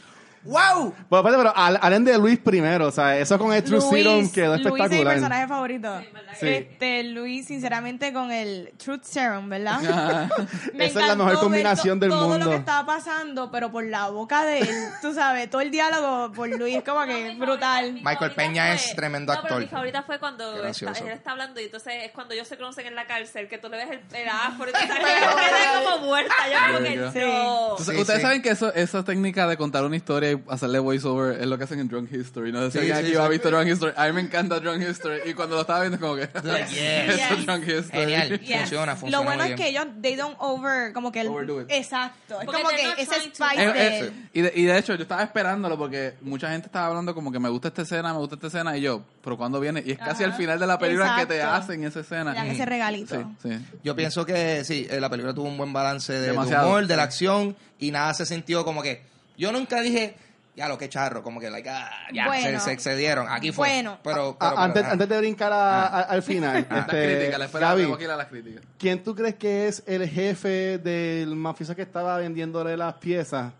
A: ¡Wow!
D: Bueno, espérate, pero hab- hablen de Luis primero, o sea, eso con el True
C: Luis,
D: Serum quedó
C: Luis es mi
D: espectacular.
C: personaje favorito.
D: Sí.
C: Este, Luis, sinceramente, con el Truth Serum, ¿verdad? Me
D: Esa es la mejor
C: ver
D: combinación
C: to-
D: del
C: todo
D: mundo.
C: lo que estaba pasando, pero por la boca de él, tú sabes, todo el diálogo por Luis es como que
E: No,
C: brutal.
E: mi
A: Michael Peña
E: fue-
A: es tremendo
E: no, pero
A: actor.
E: mi favorita fue cuando está, él está hablando y entonces es cuando ellos se conocen en la cárcel, que tú le ves el, el afro y te sale queda como muerta. Yo como que
C: Sí.
E: no.
B: Ustedes
A: sí.
B: saben que eso, esa técnica de contar una historia y hacerle voiceover es lo que hacen en Drunk History. No sé si
A: Sí,
B: alguien
A: sí,
B: aquí
A: sí.
B: ha visto Drunk History. A mí me encanta Drunk History. Y cuando lo estaba viendo, como que.
A: Like, yes.
B: eso es. Drunk History.
A: Genial.
C: Yes.
A: Funciona, funciona
C: Lo bueno
A: muy
C: es
A: bien.
C: que ellos, they don't over, como que el,
B: Overdo it.
C: Exacto. Es
E: Porque
C: como que ese spice
B: Eh,
C: de
B: y, de, y de hecho, yo estaba esperándolo porque mucha gente estaba hablando como que me gusta esta escena, me gusta esta escena. Y yo, ¿pero cuándo viene? Y es casi
C: Ajá.
B: al final de la película que te
C: Exacto.
B: hacen esa escena.
C: Le dan ese regalito.
B: Sí, sí.
A: Yo pienso que sí, eh, la película tuvo un buen balance de, de
B: Demasiado.
A: humor, de la acción y nada se sintió como que. Yo nunca dije, ya lo que charro, como que like, ah, ya
C: Bueno.
A: se, se excedieron. Aquí fue.
C: Bueno.
A: Pero,
D: Ah,
A: pero-
D: antes,
A: pero, ah.
D: antes de brincar a- a- al final,
B: Las
D: este,
B: la espera,
D: Gaby,
B: ir a las críticas.
D: ¿quién tú crees que es el jefe del mafioso que estaba vendiéndole las piezas?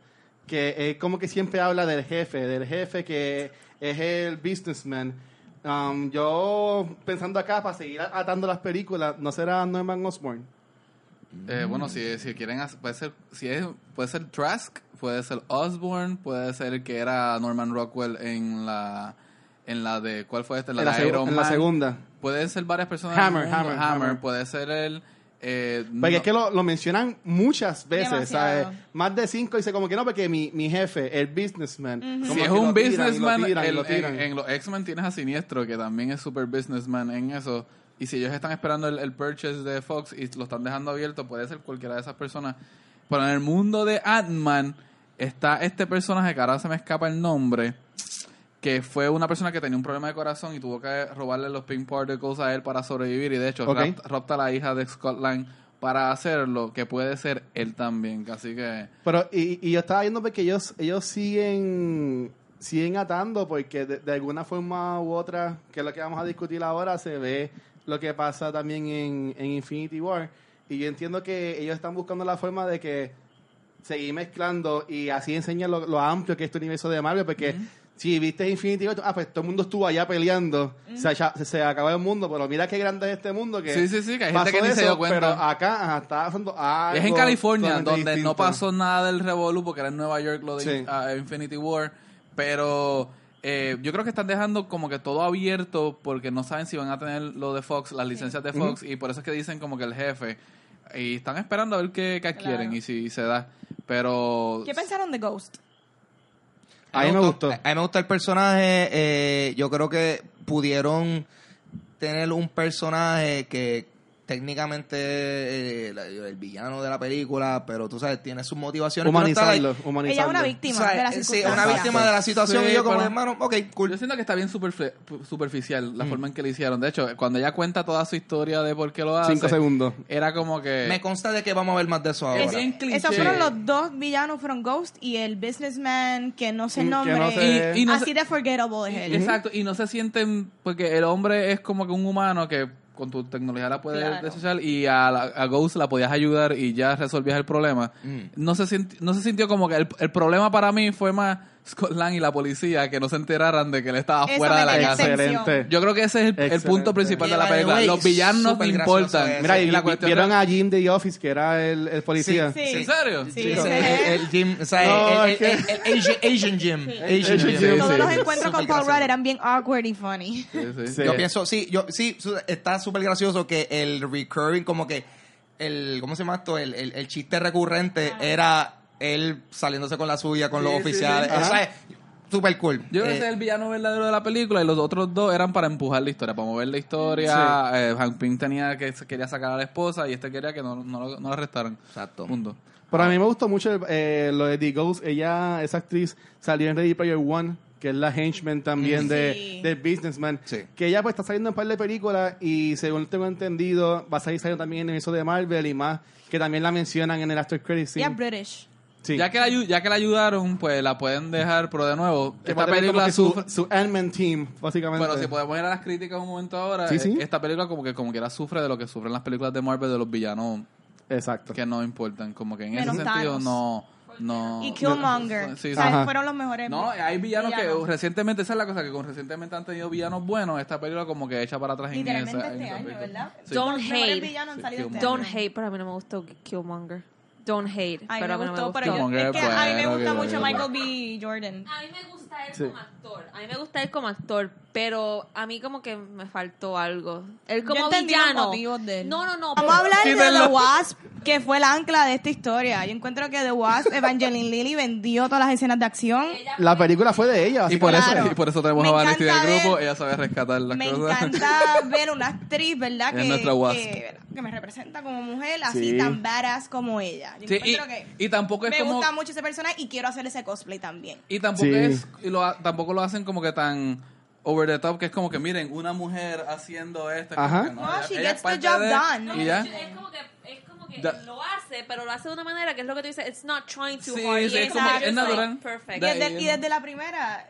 D: Que eh, como que siempre habla del jefe, del jefe que es el businessman. Um, yo pensando acá para seguir atando las películas, ¿no será Norman Osborn?
B: Eh, bueno, si, si quieren, puede ser, si es, puede ser Trask, puede ser Osborne, puede ser el que era Norman Rockwell en la, en la de, ¿cuál fue esta? En la,
D: la,
B: de Iron
D: en la
B: Man.
D: segunda.
B: Puede ser varias personas. en
D: Hammer,
B: mundo.
D: Hammer, Hammer.
B: Puede ser el, eh,
D: Porque
B: no-
D: es que lo, lo mencionan muchas veces. ¿sabes? Más de cinco dice como que no, porque mi, mi jefe, el businessman.
B: si es un businessman,
D: lo tiran.
B: en, en los X-Men tienes a Siniestro, que también es super businessman en eso. Y si ellos están esperando el, el purchase de Fox y lo están dejando abierto, puede ser cualquiera de esas personas. Pero en el mundo de Ant-Man está este personaje que ahora se me escapa el nombre, que fue una persona que tenía un problema de corazón y tuvo que robarle los pink particles a él para sobrevivir. Y de hecho,
D: Ok.
B: rapt- rapta a la hija de Scott Lang para hacerlo, que puede ser él también. Así que...
D: Pero, y, y yo estaba viendo porque ellos, ellos siguen siguen atando porque de, de alguna forma u otra, que es lo que vamos a discutir ahora, se ve lo que pasa también en, en Infinity War. Y yo entiendo que ellos están buscando la forma de que seguir mezclando y así enseñar lo, lo amplio que es este universo de Marvel, porque si viste Infinity War, ah, pues todo el mundo estuvo allá peleando, se, se, se acabó el mundo, pero mira qué grande es este mundo que
B: Sí, sí, sí, que hay gente que ni se dio cuenta.
D: Pero acá ajá, está pasando algo
B: Es en California, donde no pasó nada del Revolu, porque era en Nueva York lo de
D: Sí.
B: ah, Infinity War. Pero eh, yo creo que están dejando como que todo abierto porque no saben si van a tener lo de Fox, las licencias de Fox, y por eso es que dicen como que el jefe. Y están esperando a ver qué, qué adquieren y si se da. Pero.
C: ¿Qué pensaron de Ghost?
D: A mí me gustó.
A: A mí me gusta el personaje. eh, yo creo que pudieron tener un personaje que técnicamente eh, la- el villano de la película, pero tú sabes, tiene sus motivaciones. pero está.
D: Humanizarlo, humanizarlo.
C: Ella es una
A: O
C: víctima
A: sea,
C: de la
A: sí,
C: circunstancia.
A: una víctima de la situación
B: Sí,
A: y yo como,
B: pero-
A: hermano, ok, cool.
B: Yo siento que está bien superfle- superficial la forma en que lo hicieron. De hecho, cuando ella cuenta toda su historia de por qué lo hace,
D: Cinco segundos.
B: era como que.
A: Me consta de que vamos a ver más de eso ahora.
B: Es bien cliché.
C: Esos fueron los dos villanos, fueron Ghost y el businessman, que no sé el
D: Mm, que
C: nombre.
D: no sé-
B: Y- y no
C: Así de forgettable es él.
B: Exacto, y no se sienten, porque el hombre es como que un humano que con tu tecnología la puedes
C: Claro.
B: desechar y a, la- a Ghost la podías ayudar y ya resolvías el problema.
A: Mm.
B: No, se sinti- no se sintió como que el, el problema para mí fue más Scott Lang y la policía que no se enteraran de que él estaba
C: Eso
B: fuera de la casa.
D: Excelente.
B: Yo creo que ese es el, el punto principal de la película.
A: way,
B: Los villanos no importan.
D: Mira,
B: Y
D: y
B: la cuestión
D: vieron a Jim de The Office, que era el, el policía.
C: Sí.
B: ¿En serio?
C: Sí,
A: Sí, el, Jim, o sea,
D: No,
A: el,
D: es
A: el,
D: que-
A: el- el Asian, Jim. Asian Jim.
C: Todos
D: sí.
C: los encuentros con Paul Rudd eran bien awkward y funny.
B: Sí, sí.
D: Sí.
A: Yo pienso, sí, yo, sí, está súper gracioso que el recurring, como que el, ¿cómo se llama esto? El, el, el chiste recurrente era él saliéndose con la suya, con
B: Sí,
A: los
B: sí,
A: oficiales.
D: sí.
A: Eso es súper cool.
B: Yo creo que
A: Eh,
B: ese es el villano verdadero de la película y los otros dos eran para empujar la historia, para mover la historia. Eh, Hank Pym tenía que quería sacar a la esposa y este quería que no, no, lo- no la arrestaran.
A: Exacto.
B: Punto.
D: Pero a mí me gustó mucho eh, lo de The Ghost. Ella, esa actriz, salió en Ready Player One, que es la henchman también de,
C: Sí.
D: de Businessman.
A: Sí.
D: Que ella pues está saliendo en un par de películas y según tengo entendido, va a salir saliendo también en eso de Marvel y más, que también la mencionan en el After Credits
C: es British.
D: Sí.
B: Ya, que la, ya que la ayudaron, pues la pueden dejar, pero de nuevo,
D: Que
B: esta película
D: su, su Ant-Man team, básicamente.
B: Bueno, si podemos ir a las críticas un momento ahora,
D: Sí, sí.
B: esta película como que como quiera sufre de lo que sufren las películas de Marvel de los villanos
D: Exacto.
B: que no importan. Como que en
C: Menos
B: ese sentido
C: Thanos.
B: no... no
C: Y Killmonger.
B: Sí,
D: Ajá.
C: fueron los mejores.
B: No, hay villanos,
C: villanos.
B: que recientemente, esa es la cosa, que con recientemente han tenido villanos buenos, esta película como que echa para atrás en
C: Literalmente
B: esa, en
C: este
B: esa
C: año,
B: película.
C: ¿verdad?
B: Sí.
E: Don't hate.
B: Sí,
C: este
E: Don't hate, pero a mí no me gustó Killmonger. Don't hate,
C: A mí
E: pero
C: me
E: a mí no me
C: gustó,
E: gustó.
C: pero yo, es que
B: es
C: a mí me
B: bueno,
C: gusta mucho
B: bueno.
C: Michael B. Jordan.
E: A mí me gusta él
D: Sí.
E: como actor. A mí me gusta él como actor, pero a mí como que me faltó algo. Él como
C: Yo los
E: villano.
C: motivos de él.
E: No, no, no.
C: Vamos a hablar de. The Wasp, que fue el ancla de esta historia. Yo encuentro que The Wasp, Evangeline Lilly vendió todas las escenas de acción.
D: La película fue de ella.
B: Y por, eso,
C: Claro.
B: y por eso tenemos
C: Me
B: a Vanity del grupo,
C: ver-
B: ella sabe rescatar las
C: Me
B: cosas.
C: encanta ver una actriz, ¿verdad?
B: Es
C: Que,
B: nuestra Wasp.
C: que, que me representa como mujer, así
D: Sí.
C: tan badass como ella. Yo
B: Sí, y,
C: que
B: y tampoco es
C: me
B: como...
C: gusta mucho ese personaje y quiero hacer ese cosplay también.
B: Y tampoco
D: Sí.
B: es y lo, tampoco lo hacen como que tan over the top que es como que miren una mujer haciendo esto. es
D: Ajá.
B: que
C: No,
B: ella-
C: she
B: ella es
C: gets the job
B: de-
C: done.
B: Y ya.
E: Es como que, es como que
B: Da-
E: lo hace, pero lo hace de una manera que es lo que tú dices, it's not trying too
B: Sí,
E: hard.
B: sí,
E: Y
B: es como
C: que es
E: like,
B: natural.
E: perfect.
C: Y desde, y
B: ¿no?
C: desde la primera,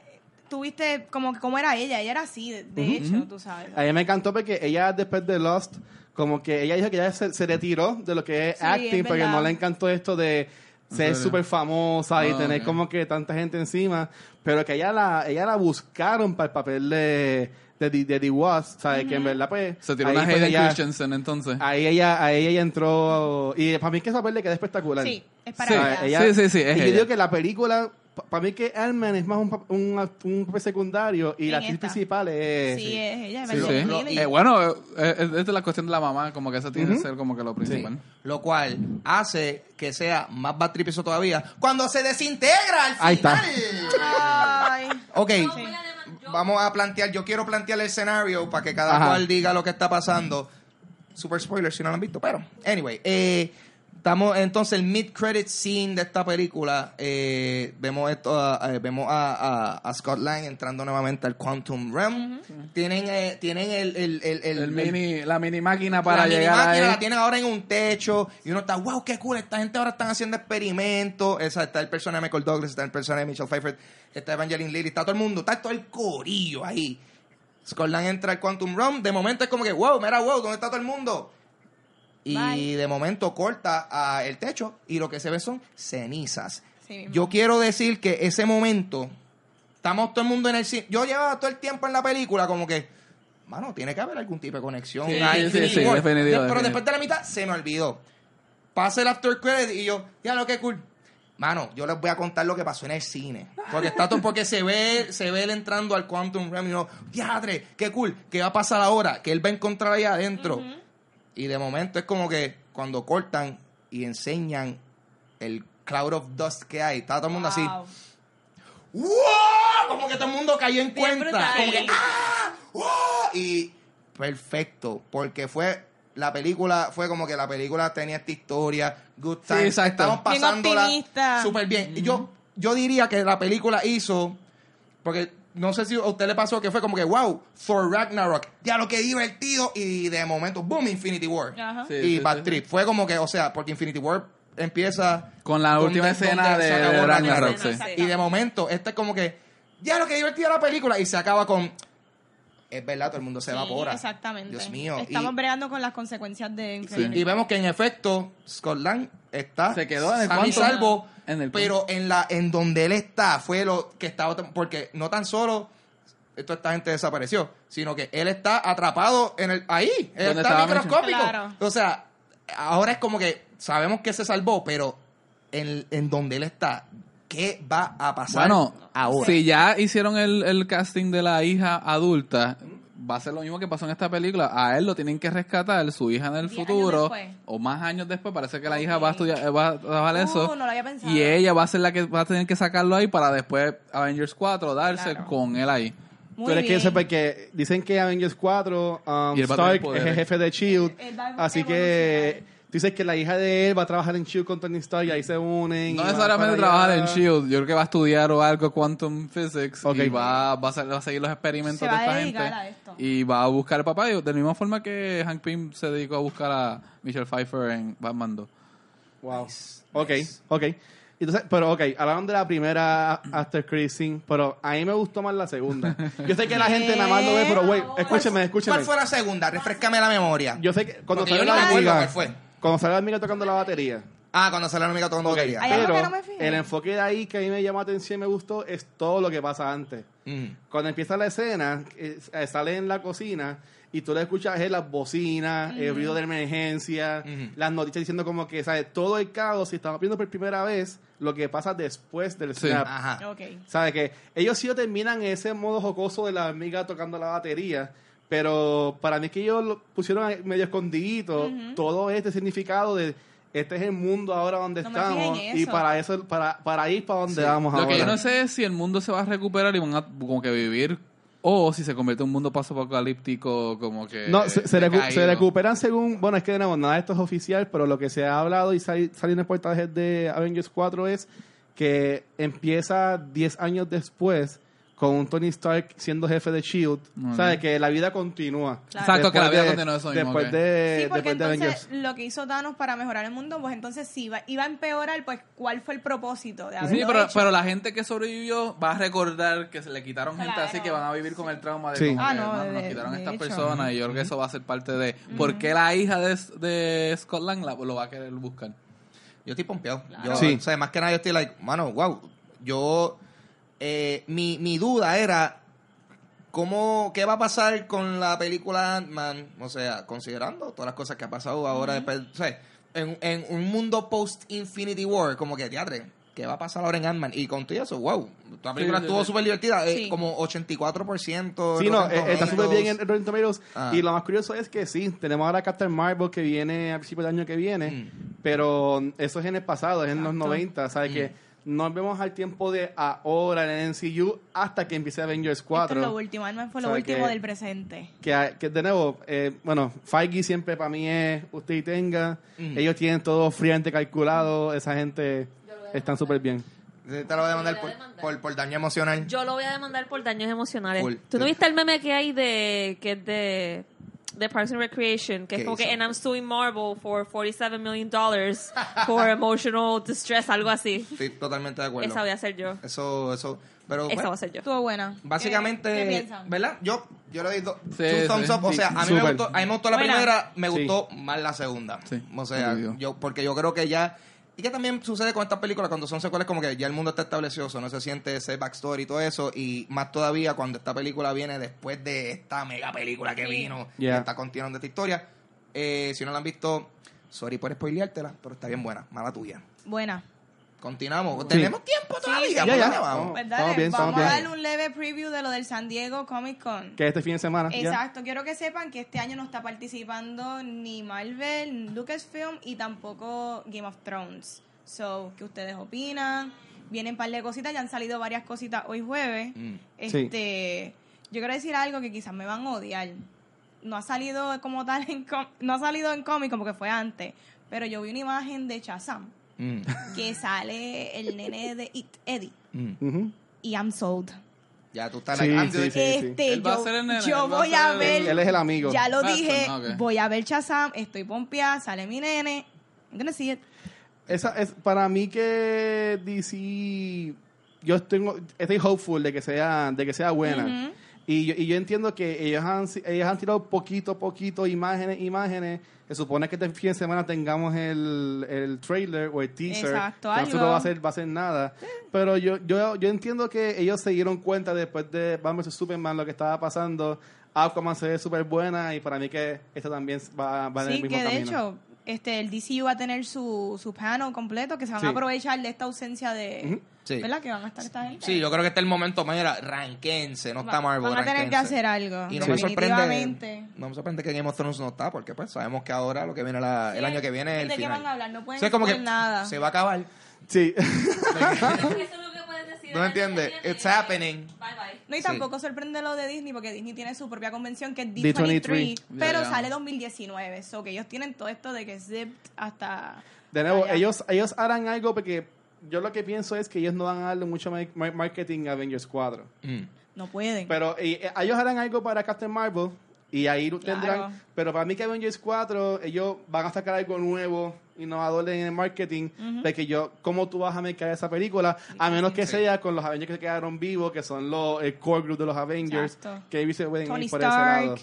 C: tuviste como que cómo era ella. Ella era así, de, de hecho, tú sabes.
D: A mí me encantó porque ella después de Lost, como que ella dijo que ella se, se retiró de lo que es
C: Sí,
D: acting
C: es
D: porque no le encantó esto de ser súper famosa y
B: Ah,
D: tener como que tanta gente encima, pero que ella la ella la buscaron para el papel de, de, The- de The Wasp, ¿sabes? Que en verdad, pues.
B: Se tiró
D: ahí
B: una Hayden
D: ella-
B: Christensen entonces.
D: Ahí ella, ahí ella entró. Y para mí que esa papel le queda espectacular.
C: Sí, es para
B: Sí.
C: ella.
B: Sí, sí, sí, es
D: y yo digo que la película, para mí que Ant-Man es más un, un, un papel secundario y la actriz principal es...
C: Sí, es ella.
A: Sí,
B: Sí.
A: lo-.
B: Eh, bueno, eh, es, es de la cuestión de la mamá, como que eso tiene que ser como que lo principal.
A: Lo cual hace que sea más bad trip eso todavía cuando se desintegra al final.
D: Ahí está.
C: Ay.
A: Ok, vamos a plantear, yo quiero plantear el escenario para que cada
D: Ajá.
A: cual diga lo que está pasando. Super spoiler si no lo han visto, pero anyway, eh, estamos entonces el mid credit scene de esta película. eh, vemos esto, a- eh, vemos a, a- a Scott Lang entrando nuevamente al Quantum Realm. Tienen, eh, tienen el, el, el, el-
B: El
A: el-
B: mini, la mini máquina para
A: la
B: llegar
A: minimáquina
B: a
A: la tienen ahora en un techo y uno está, wow, qué cool, esta gente ahora están haciendo experimentos. Esa, está el personaje de Michael Douglas, está el personaje de Michelle Pfeiffer, está Evangeline Lilly, está todo el mundo, está todo el corillo ahí. Scott Lang entra al Quantum Realm, de momento es como que, wow, mira, wow, ¿dónde está todo el mundo? Y
C: Bye.
A: de momento corta el techo y lo que se ve son cenizas.
C: Sí.
A: Yo quiero decir que ese momento, estamos todo el mundo en el cine. Yo llevaba todo el tiempo en la película como que, mano, tiene que haber algún tipo de conexión.
B: Sí,
A: a
B: sí, sí,
A: War.
B: definitivo,
A: Pero
B: definitivo.
A: después de la mitad se me olvidó. Pasa el after credit y yo, ya lo que cool. Mano, yo les voy a contar lo que pasó en el cine. Porque está todo, porque se ve, se ve él entrando al Quantum Realm y yo, diadre, qué cool, ¿qué va a pasar ahora? Que él va a encontrar ahí adentro. Y de momento es como que cuando cortan y enseñan el cloud of dust que hay, está todo el mundo así.
C: Wow.
A: Como que todo el mundo cayó en
E: Bien
A: cuenta.
E: brutal.
A: Como que ¡ah! ¡Wow! Y perfecto, porque fue la película, fue como que la película tenía esta historia, good
B: Sí,
A: times,
B: exacto.
A: estamos pasándola súper bien. Y yo, yo diría que la película hizo, porque no sé si a usted le pasó que fue como que, wow, Thor Ragnarok, ya lo que divertido, y de momento, boom, Infinity War.
C: Ajá.
B: Sí,
A: y
B: sí,
A: Bad
B: sí.
A: Trip. Fue como que, o sea, porque Infinity War empieza
B: Con la
A: donde-
B: última escena
A: donde
B: de, de Ragnarok,
E: Ragnarok,
B: sí.
E: sí.
A: y de momento, este es como que, ya lo que divertida la película, y se acaba con, es verdad, todo el mundo se
C: Sí,
A: evapora.
C: Exactamente.
A: Dios mío.
C: Estamos
A: y,
C: bregando con las consecuencias de
A: y
C: Infinity.
A: vemos que en efecto, Scott Lang está
B: Se quedó en el
A: sano y
B: Quantum-
A: salvo,
B: en el
A: pero en la en donde él está fue lo que estaba, porque no tan solo toda esta gente desapareció, sino que él está atrapado en el ahí, él
B: Donde
A: está
B: estaba
A: microscópico.
C: Claro.
A: O sea, ahora es como que sabemos que se salvó, pero en, en donde él está, ¿qué va a pasar
B: Bueno,
A: ahora?
B: si ya hicieron el, el casting de la hija adulta, va a ser lo mismo que pasó en esta película. A él lo tienen que rescatar, su hija en el futuro, o más años después. Parece que la hija va a estudiar, va a trabajar
C: Uh,
B: eso.
C: no lo había pensado.
B: Y ella va a ser la que va a tener que sacarlo ahí para después Avengers 4 darse
C: Claro.
B: con él ahí.
C: Muy
D: Tú eres que
C: bien.
D: sepa que dicen que Avengers 4, um, Stark es el jefe de S.H.I.E.L.D. Así que tú dices que la hija de él va a trabajar en S.H.I.E.L.D. con Tony Stark y ahí se unen.
B: No necesariamente trabajar en SHIELD. Yo creo que va a estudiar o algo Quantum Physics
D: Ok.
B: y va, va, a, va a seguir los experimentos
C: Se
B: de esta gente.
C: a esto.
B: Y va a buscar al papá. Y de la misma forma que Hank Pym se dedicó a buscar a Michelle Pfeiffer en Batman 2.
D: Wow. Ok, ok. Entonces, pero ok, hablaron de la primera After Scene, pero a mí me gustó más la segunda. Yo sé que la gente nada más lo ve, pero wait, escúcheme, escúcheme.
A: ¿Cuál fue la segunda? Refrescame la memoria.
D: Yo sé que cuando
A: no
D: la amiga,
A: cuál fue.
D: Cuando sale la amiga tocando la batería,
A: Ah, cuando sale la amiga tocando batería.
C: Hay algo
D: pero
C: que no me fijé.
D: el enfoque de ahí que a mí me llamó la atención y me gustó es todo lo que pasa antes.
A: Mm.
D: Cuando empieza la escena, eh, sale en la cocina y tú le escuchas eh, las bocinas, el ruido de emergencia, las noticias diciendo como que, ¿sabes? Todo el caos, si estamos viendo por primera vez lo que pasa después del
B: Sí.
D: snap.
A: Ajá.
C: Ok.
D: ¿Sabes? Que ellos sí lo terminan en ese modo jocoso de la amiga tocando la batería, pero para mí que ellos lo pusieron ahí medio escondidito todo este significado de este es el mundo ahora donde
C: No
D: estamos y para eso para, para ir para donde
A: Sí.
D: vamos
B: Lo
D: ahora.
B: que yo no sé es si el mundo se va a recuperar y van a como que vivir. O si se convierte en un mundo paso apocalíptico como que...
D: No, se, se recu-
B: decaído.
D: se recuperan según, bueno, es que de nuevo, nada de esto es oficial, pero lo que se ha hablado y sal- salió en el portaje de Avengers 4 es que empieza 10 años después con un Tony Stark siendo jefe de S.H.I.E.L.D.
B: Ok.
D: ¿Sabes? Que la vida continúa.
C: Claro.
B: Exacto, que la vida
D: de-
B: continúa eso mismo,
D: Después
B: ok.
D: de,
C: Sí, porque
D: después de
C: entonces
D: Avengers.
C: lo que hizo Thanos para mejorar el mundo, pues entonces si iba, iba a empeorar, pues ¿cuál fue el propósito de haberlo
B: Sí, pero,
C: hecho?
B: pero la gente que sobrevivió va a recordar que se le quitaron gente
C: Claro.
B: así que van a vivir con el trauma de
D: Sí.
B: como
C: Ah,
B: que,
C: no,
B: "Mano, nos
C: de-
B: quitaron
C: de
B: estas
C: hecho.
B: personas y yo creo que eso va a ser parte de por qué la hija de, de Scott Lang la- lo va a querer buscar.
A: Yo estoy pompeado. Yo,
D: Sí.
A: o sea, más que nada yo estoy like, mano, wow. Yo, eh, mi, mi duda era, ¿Cómo, ¿Qué va a pasar con la película Ant-Man? O sea, considerando todas las cosas que ha pasado ahora, después, o sea, en, en un mundo post-Infinity War, como que, teatro, ¿qué va a pasar ahora en Ant-Man? Y con todo eso, wow, la película
B: sí,
A: estuvo
B: sí.
A: súper divertida, eh,
C: Sí.
A: como 84%.
D: Sí, no, eh, está súper bien en. Rotten Tomatoes.
A: Ah.
D: Y lo más curioso es que sí, tenemos ahora Captain Marvel que viene a principios del año que viene,
A: Mm.
D: pero eso es en el pasado, es en los 90, ¿sabes?
A: Mm.
D: Que no vemos al tiempo de ahora en el MCU hasta que empiece Avengers
C: Esto
D: 4.
C: es lo último, Ant-Man fue lo
D: O sea,
C: último
D: que-
C: del presente.
D: que, que de nuevo, eh, bueno, Feige siempre para mí es usted y tenga.
A: Mm.
D: Ellos tienen todo fríamente calculado. Esa gente están súper bien.
A: Te lo voy a demandar por,
E: voy a demandar.
A: por, por daño emocional.
E: Yo lo voy a demandar por daños emocionales.
A: Cool.
E: ¿Tú no viste el meme que hay de que es de de Parks and Recreation, que es
A: ¿Qué
E: como que and I'm suing Marvel for 47 million dollars for emotional distress, algo así.
A: Estoy totalmente de acuerdo.
E: Esa voy a ser yo.
A: Eso, eso. Pero
E: Esa
A: bueno,
E: va a ser yo.
C: Estuvo buena.
A: básicamente,
C: ¿Qué, piensan?
A: ¿verdad? Yo, yo le doy do-
B: Sí,
A: thumbs
B: sí.
A: up. O
D: Sí,
A: sea, a mí, me gustó, a mí me gustó la
C: Buena.
A: primera, me
D: Sí.
A: gustó más la segunda.
B: Sí,
A: O sea, yo, porque yo creo que ya. Y que también sucede con estas películas cuando son secuelas, como que ya el mundo está establecido, o sea, no se siente ese backstory y todo eso. Y más todavía cuando esta película viene después de esta mega película que vino,
D: Yeah.
A: que está continuando esta historia. Eh, si no la han visto, sorry por spoileártela, pero está bien buena, mala tuya.
C: Buena.
A: Continuamos. Tenemos tiempo todavía.
C: sí.
A: ¿por
D: Ya, ya.
A: dónde vamos?
C: Pues
D: Estamos
C: dale,
D: bien, estamos
C: vamos a darle un leve preview de lo del San Diego Comic Con.
D: Que este fin de semana. ya.
C: Exacto, quiero que sepan que este año no está participando ni Marvel, ni Lucasfilm y tampoco Game of Thrones. So, ¿qué ustedes opinan? Vienen un par de cositas, ya han salido varias cositas hoy jueves.
A: Mm.
C: Este, yo quiero decir algo que quizás me van a odiar. No ha salido como tal en com- no ha salido en cómic como que fue antes, pero yo vi una imagen de Shazam
A: Mm,
C: que sale el nene de It, Eddie,
A: mm.
C: Y I'm sold.
A: Ya tú estás
D: Sí,
A: I'm
D: sí, sí.
C: Este,
B: Él va a
C: yo,
B: ser el nene,
C: yo voy a
B: el-
C: ver.
D: Él es el amigo.
C: Ya lo
B: Batman,
C: dije, voy a ver Shazam, estoy pompeada, sale mi nene. I'm gonna see it.
D: Esa es para mí que DC yo tengo estoy hopeful de que sea de que sea buena. Y yo, y yo entiendo que ellos han ellos han tirado poquito a poquito imágenes imágenes. Se supone que este fin de semana tengamos el, el trailer o el teaser.
C: Exacto,
D: que no va a ser va a ser nada. Pero yo, yo yo entiendo que ellos se dieron cuenta después de Batman vs Superman lo que estaba pasando. Aquaman se ve súper buena y para mí que esta también va, va en el
C: Sí,
D: mismo
C: que de hecho, este, el DCU va a tener su, su panel completo, que se van
D: Sí.
C: a aprovechar de esta ausencia de...
A: Sí.
C: ¿Verdad? Que van a estar esta gente.
A: Sí, yo creo que este es el momento, mira, ranquense, no está
C: Va-
A: Marvel.
C: Van a tener que hacer algo.
A: Y no me sorprende, no me sorprende que Game of Thrones no está, porque pues sabemos que ahora lo que viene la- el año que viene es el
C: ¿De qué van a hablar? No pueden
A: O sea, como que
C: nada.
A: se va a acabar.
D: Sí.
E: Eso es lo que puedes decir.
A: ¿No entiendes? It's happening.
E: Bye bye.
C: No, y
A: Sí.
C: tampoco sorprende lo de Disney, porque Disney tiene su propia convención que es
D: D23.
C: D23, pero sale 2019. So que ellos tienen todo esto de que zip hasta...
D: De nuevo,
C: allá.
D: ellos, ellos harán algo porque yo lo que pienso es que ellos no van a darle mucho mar- mar- marketing a Avengers 4.
A: Mm.
C: No pueden.
D: Pero eh, ellos harán algo para Captain Marvel y ahí lo
C: Claro.
D: tendrán. Pero para mí que Avengers 4, ellos van a sacar algo nuevo, innovador en el marketing. Porque yo, ¿cómo tú vas a mercar esa película? A menos que
A: Sí.
D: sea con los Avengers que quedaron vivos, que son los, el core group de los Avengers.
C: Exacto.
D: Que se pueden
C: Tony
D: ir por ese
C: Stark.
D: lado.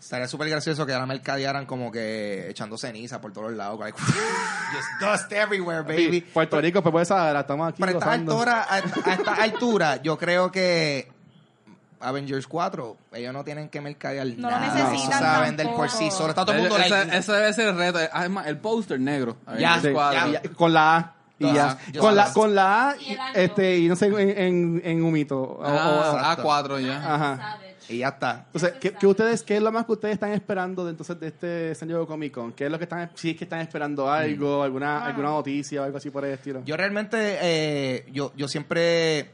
A: Estaría súper gracioso que ahora mercadearan como que echando ceniza por todos lados. like, Just dust everywhere, baby.
D: Sí, Puerto Rico, pues puede saber, estamos aquí
A: Pero a esta altura, a, a esta altura, yo creo que Avengers 4, ellos no tienen que mercadear
C: No lo
A: nada.
C: necesitan
A: Eso se vender por sí solo. Está todo el mundo
B: Ese,
A: like,
B: ese debe ser el reto. Además, el póster negro.
A: Ya,
D: con la A. Y ya. Con la, con la A,
E: Y
D: este, y no sé, en, en, en humito. O-
B: Ah,
D: o-
A: exacto.
B: A4 ya.
D: ajá.
A: Y ya está.
D: Entonces, ¿qué, qué ustedes, ¿qué es lo más que ustedes están esperando de, entonces, de este San Diego Comic Con? ¿Qué es lo que están, si es que están esperando algo, alguna,
C: Ah.
D: alguna noticia o algo así por el estilo?
A: Yo realmente, eh, yo, yo siempre...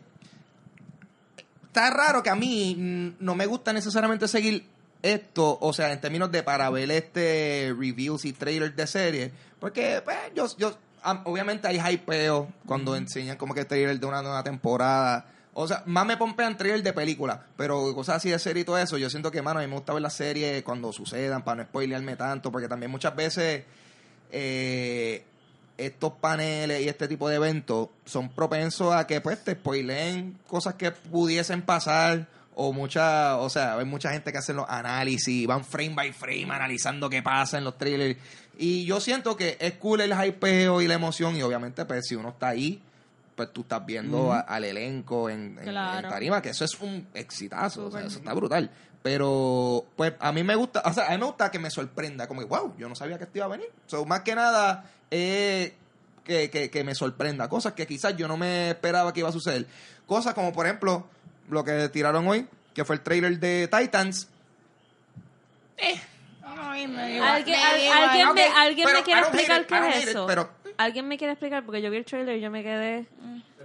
A: Está raro que a mí mm, no me gusta necesariamente seguir esto, o sea, en términos de para ver este reviews y trailers de series, porque pues, yo, yo am- obviamente hay hypeo cuando enseñan como que trailer de una nueva temporada. O sea, más me pompean trailers de películas, pero cosas así de serie y todo eso, yo siento que, mano, a mí me gusta ver las series cuando sucedan, para no spoilearme tanto, porque también muchas veces eh, estos paneles y este tipo de eventos son propensos a que pues te spoileen cosas que pudiesen pasar o mucha, o sea, hay mucha gente que hace los análisis, van frame by frame analizando qué pasa en los trailers y yo siento que es cool el hypeo y la emoción y obviamente pues si uno está ahí pues tú estás viendo a- al elenco en, en-
C: Claro.
A: en tarima, que eso es un exitazo, o sea, eso está brutal. Pero, pues, a mí me gusta, o sea, a mí me gusta que me sorprenda, como que, wow, yo no sabía que esto iba a venir. So, más que nada, eh, que, que, que me sorprenda, cosas que quizás yo no me esperaba que iba a suceder. Cosas como, por ejemplo, lo que tiraron hoy, que fue el trailer de Titans.
C: Ay, me
E: ¿Alguien,
C: me
E: alguien, me,
A: Ok,
E: ¿alguien
A: pero
E: me quiere explicar
A: it,
E: qué es
A: it,
E: eso?
A: pero-
E: ¿Alguien me quiere explicar? Porque yo vi el trailer y yo me quedé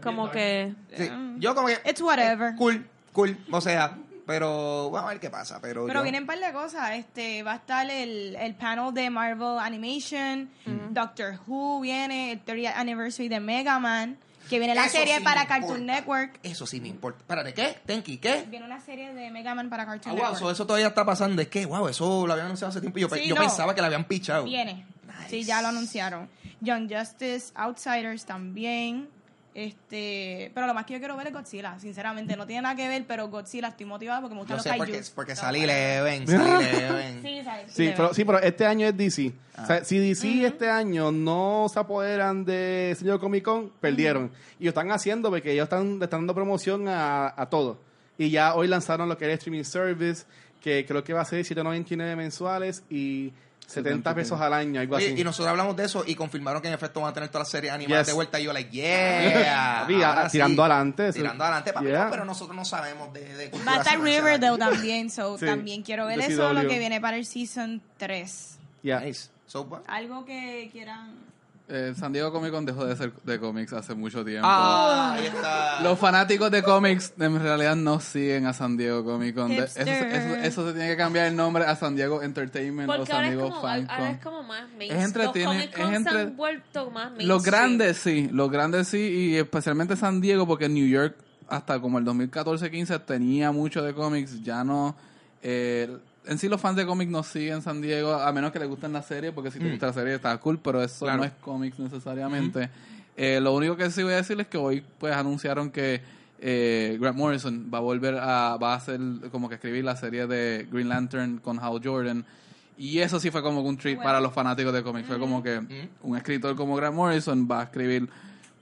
E: como que...
A: Sí, yo como que...
C: It's whatever.
A: eh, cool, cool, o sea, pero vamos a ver qué pasa. Pero,
C: Pero
A: yo-
C: vienen un par de cosas. Este, va a estar el, el panel de Marvel Animation. Doctor Who viene. El 30th anniversary de Mega Man. Que viene la
A: Eso
C: serie
A: sí
C: para
A: me
C: Cartoon
A: importa.
C: Network.
A: Eso sí me importa. Espérate, ¿qué? ¿Tenki? ¿Qué?
C: Viene una serie de Mega Man para
A: Ah,
C: Cartoon
A: wow,
C: Network.
A: so eso todavía está pasando. Es que, wow, eso lo habían anunciado hace tiempo y yo, pe-
C: Sí,
A: yo
C: no.
A: pensaba que la habían pichado.
C: Viene. Sí, ya lo anunciaron. Young Justice, Outsiders también. Este, pero lo más que yo quiero ver es Godzilla, sinceramente, no tiene nada que ver, pero Godzilla estoy motivada porque me gustan
A: Yo
C: los
A: sé porque,
C: kaijus.
A: porque salí. Leven, salí Leven.
C: Sí, sale-
D: Sí,
C: le
D: pero,
C: ven.
D: sí, pero este año es DC.
A: Ah.
D: O sea, si DC este año no se apoderan de señor Comic Con, perdieron. Y lo están haciendo porque ellos están, le están dando promoción a, a todo. Y ya hoy lanzaron lo que era streaming service, que creo que va a ser 7.99 mensuales y 70 pesos al año, algo
A: Oye,
D: así.
A: y nosotros hablamos de eso y confirmaron que en efecto van a tener todas las series animadas
D: Yes.
A: de vuelta. Y yo, like, yeah.
D: Papi, tirando adelante, eso-
A: Tirando adelante, papi.
D: Yeah.
A: no, pero nosotros no sabemos de, de
C: Va a estar Riverdale también, so
D: Sí,
C: también quiero ver eso, lo que viene para el Season 3.
D: Ya.
A: Nice. So, what?
C: Algo que quieran...
B: Eh, San Diego Comic Con dejó de ser de cómics hace mucho tiempo.
A: Ah, ahí está.
B: Los fanáticos de cómics en realidad no siguen a San Diego Comic Con. De- Eso,
C: Hipster.
B: eso- eso se tiene que cambiar el nombre a San Diego Entertainment o
E: Porque
B: San
E: ahora es,
B: Diego
E: como,
B: Fan
E: ahora es
B: Con.
E: como más mainstream.
B: Es
E: Los Comic Cons
B: es entre-
E: se han vuelto más mainstream.
B: Los grandes sí, los grandes sí, y especialmente San Diego, porque New York hasta como el 2014-15 tenía mucho de cómics, ya no... eh, en sí los fans de cómics no siguen San Diego, a menos que les gusten la serie, porque si te gusta la serie está cool, pero eso
A: Claro.
B: no es cómics necesariamente. Eh, lo único que sí voy a decir es que hoy pues anunciaron que eh, Grant Morrison va a volver a, va a hacer como que escribir la serie de Green Lantern con Hal Jordan. Y eso sí fue como que un treat
C: Bueno.
B: para los fanáticos de cómics. Fue como que un escritor como Grant Morrison va a escribir.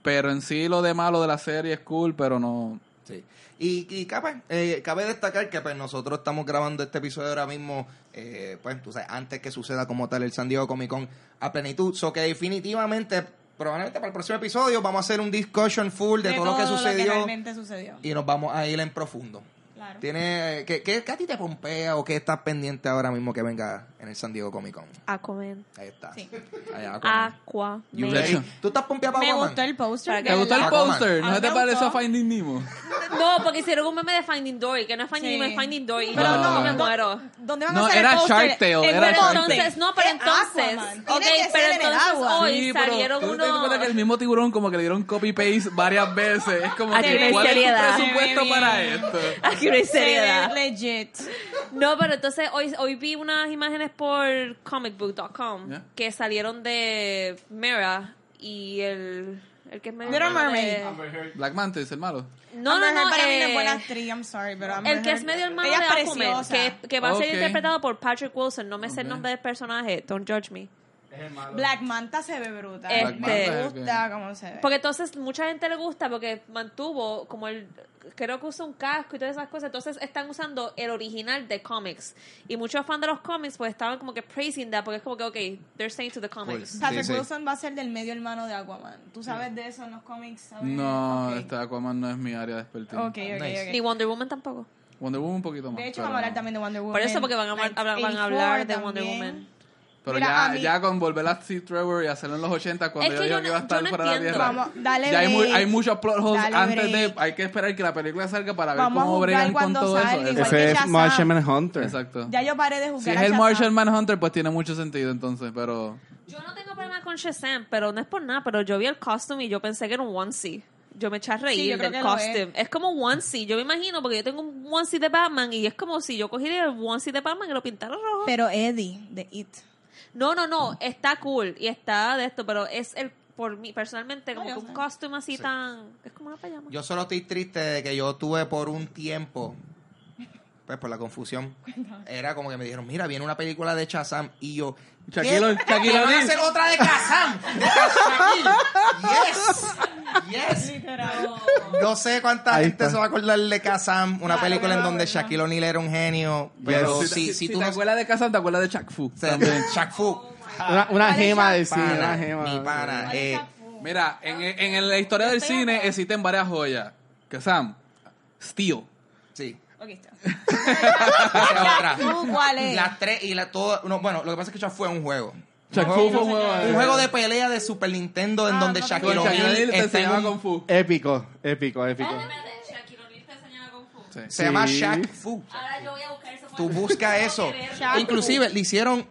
B: Pero en sí lo de malo de la serie es cool, pero no...
A: Sí. Y, y cabe, eh, cabe destacar que pues nosotros estamos grabando este episodio ahora mismo, eh, pues tú sabes, antes que suceda como tal el San Diego Comic Con a plenitud. So que definitivamente, probablemente para el próximo episodio vamos a hacer un discussion full de, todo, lo que sucedió. y nos vamos a ir en profundo.
C: Claro.
A: ¿Tiene, qué, qué, qué a ti te pompea o qué estás pendiente ahora mismo que venga en el San Diego Comic Con?
E: Aquaman.
A: Ahí está.
C: Sí.
A: Allá, Aquaman.
E: Aquaman.
A: Ready? ¿Tú estás pompeado para
C: Me
A: Aquaman?
C: gustó el poster.
E: ¿Para
C: de
B: ¿Te gustó el?
C: A
B: ¿No te pareció. Finding Nemo?
E: No, porque hicieron un meme de Finding Dory, que no es Finding
C: Sí.
E: Nemo, es Finding Dory. Y
C: Pero
E: yo
B: no,
E: me
B: no.
E: muero.
C: ¿Dónde van
B: No,
C: a hacer
B: era
C: el póster?
B: Shark Tale,
C: En
B: era Shark
E: entonces, no, pero
C: Es
E: entonces, ok, pero
C: ser en el
E: entonces
C: agua.
E: hoy
B: Sí,
E: salieron
B: ¿tú
E: unos...
B: das cuenta que el mismo tiburón como que le dieron copy-paste varias veces. Es como
E: no
B: que, ¿cuál es tu presupuesto para esto?
E: Aquí no hay
C: Se ve
E: seriedad.
C: legit.
E: No, pero entonces hoy, hoy vi unas imágenes por comicbook.com
B: Yeah.
E: que salieron de Mera y el, el que es medio
C: Little
E: hermano
C: Mermaid.
E: de-
B: Black Mantis, el malo.
E: No,
C: Amber
E: no, no.
C: para mí no es
E: eh,
C: buena actriz, I'm sorry, pero Amber
E: el que es medio hermano
C: ella
E: de Aquaman, que, que va a ser interpretado por Patrick Wilson. No me sé el nombre del personaje. Don't judge me.
C: Black Manta se ve brutal.
E: Este-
C: Me gusta cómo se ve.
E: Porque entonces mucha gente le gusta porque mantuvo como el creo que usa un casco y todas esas cosas. Entonces están usando el original de cómics. Y muchos fans de los cómics pues estaban como que praising that porque es como que, ok, they're saying to the comics.
A: Cool.
C: Patrick
A: Sí, sí.
C: Wilson va a ser del medio hermano de Aquaman. ¿Tú sabes de eso en los cómics? ¿Sabes?
B: No,
C: Ok.
B: este Aquaman no es mi área de expertise.
C: Ok, ok,
A: Nice.
C: ok.
E: Ni Wonder Woman tampoco.
B: Wonder Woman un poquito más.
C: De hecho, vamos a hablar
B: no.
C: también de Wonder Woman.
E: Por eso porque van a, hablar- van a
C: 84
E: hablar de Wonder. Woman.
B: Pero
C: Mira,
B: ya,
C: mí-
B: ya con volver a Steve Trevor y hacerlo en los 80 cuando
E: Es
B: yo
E: que
B: digo
E: yo
B: que iba a
E: no-
B: estar
E: yo no
B: fuera de la. Tierra.
C: Vamos, dale
B: ya hay, mu-
C: break.
B: hay muchos plot holes
C: Dale
B: antes de... Hay que esperar que la película salga para ver
C: Vamos
B: cómo bregan con todo
C: salga,
B: eso.
D: Ese es. Martian Manhunter.
B: Exacto.
C: Ya yo paré de
B: Si
C: jugar
B: es
C: a
B: el. Martian Manhunter, pues tiene mucho sentido entonces, pero...
E: Yo no tengo problema con Shazam, pero no es por nada, pero yo vi el costume y yo pensé que era un onesie. Yo me eché a
C: Sí,
E: reír
C: yo creo
E: del
C: que lo
E: costume. Es. como un onesie. Yo me imagino, porque yo tengo un onesie de Batman y es como si yo cogiera el onesie de Batman y lo pintara rojo.
C: Pero Eddie, de It.
E: No, no, no. Está cool y está de esto, pero es el, por mí, personalmente, como
C: yo
E: que un
C: sé.
E: costume así tan... Es como una pijama.
A: Yo solo estoy triste de que yo tuve por un tiempo, pues por la confusión, era como que me dijeron, mira, viene una película de Shazam y yo.
B: Shaquille Shaquille
A: ¿Que van a
B: O'Neal.
A: hacer otra? De Shaquille. Yes. No sé cuánta
D: Ahí
A: gente
D: está.
A: se va a acordar de Kazam, una
C: Claro,
A: película en
C: claro,
A: donde. Shaquille O'Neal era un genio, pero
B: Si,
A: si,
B: si,
A: si,
B: si
A: tú
B: te
A: no...
B: acuerdas de Kazan, te acuerdas de Chuck Fu.
A: También, Shaq Fu,
D: Una, gema de cine,
A: pana,
D: una gema.
A: mi pana. eh,
B: Mira, en, en la historia del cine existen varias joyas. Kazam, Steel.
A: sí.
C: Ok, está.
A: Esa es otra.
C: ¿Tú cuál es?
A: Las tres y la todo. No, bueno, lo que pasa es que Shaq fue un juego. Juego-
B: fue un juego.
A: Un juego de pelea de Super Nintendo en
C: Ah,
A: donde
C: no
A: Shaquille
C: idea.
B: Shaquille
A: O'Neal
B: O'Neal te
A: está en
B: enseñaba
A: un-
B: Kung Fu.
D: Épico, épico, épico.
B: Sí.
A: Se llama
D: Sí.
A: Shaq Fu.
E: Ahora yo voy a buscar eso.
A: Tú busca eso. Inclusive le hicieron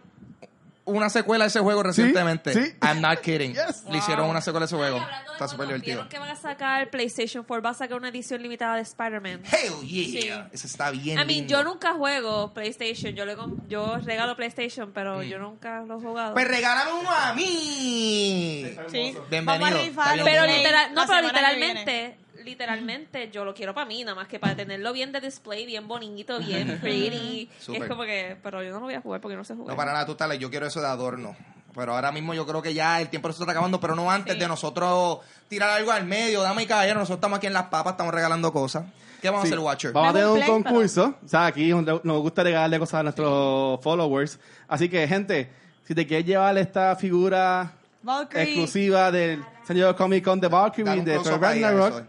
A: una secuela de ese juego recientemente.
D: sí.
A: I'm not kidding.
D: Yes.
A: Le hicieron una secuela de ese juego.
E: De
A: Está súper divertido.
E: que van a sacar PlayStation 4, va a sacar una edición limitada de Spider-Man.
A: Hell yeah.
E: Sí.
A: Eso está bien
E: I mean,
A: lindo.
E: yo nunca juego PlayStation. Yo le yo regalo PlayStation, pero yo nunca lo he jugado.
A: Mm. Pues regálame uno a mí.
C: Sí.
A: Bienvenido.
C: Vamos a rifar
E: pero literal, no, pero literalmente, literalmente yo lo quiero para mí, nada más que para tenerlo bien de display, bien bonito, bien pretty. Es como que, pero yo no lo voy a jugar porque no sé jugar.
A: No, para nada, tú tal, yo quiero eso de adorno. Pero ahora mismo yo creo que ya el tiempo se está acabando, pero no antes
C: Sí.
A: de nosotros tirar algo al medio. Dame y caballero, nosotros estamos aquí en Las Papas, estamos regalando cosas. ¿Qué vamos
D: Sí.
A: a hacer, Watcher?
D: Vamos a tener un
C: Play, pero-
D: concurso. O sea, aquí nos nos gusta regalarle cosas a nuestros followers. Así que, gente, si te quieres llevar esta figura
C: Valkyrie.
D: exclusiva del señor Comic Con de Valkyrie de Ragnarok,
A: eso.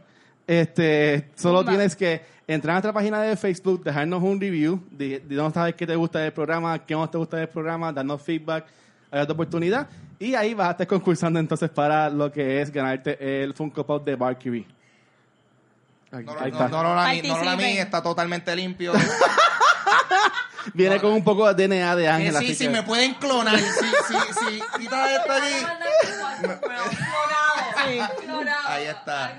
D: Este, solo
C: Zumba.
D: tienes que entrar a nuestra página de Facebook, dejarnos un review, de, de dónde sabes qué te gusta del programa, qué no te gusta del programa, darnos feedback, hay otra oportunidad. Y ahí vas a estar concursando entonces para lo que es ganarte el Funko Pop de Valkyrie. Ahí,
A: No, no,
D: ahí
A: no, no, no, la no, la mí, está totalmente limpio.
D: Viene con un poco de DNA de Ángel.
A: sí, sí,
D: que-
A: me pueden clonar. Sí, sí, sí. Quita esto aquí. Ahí está.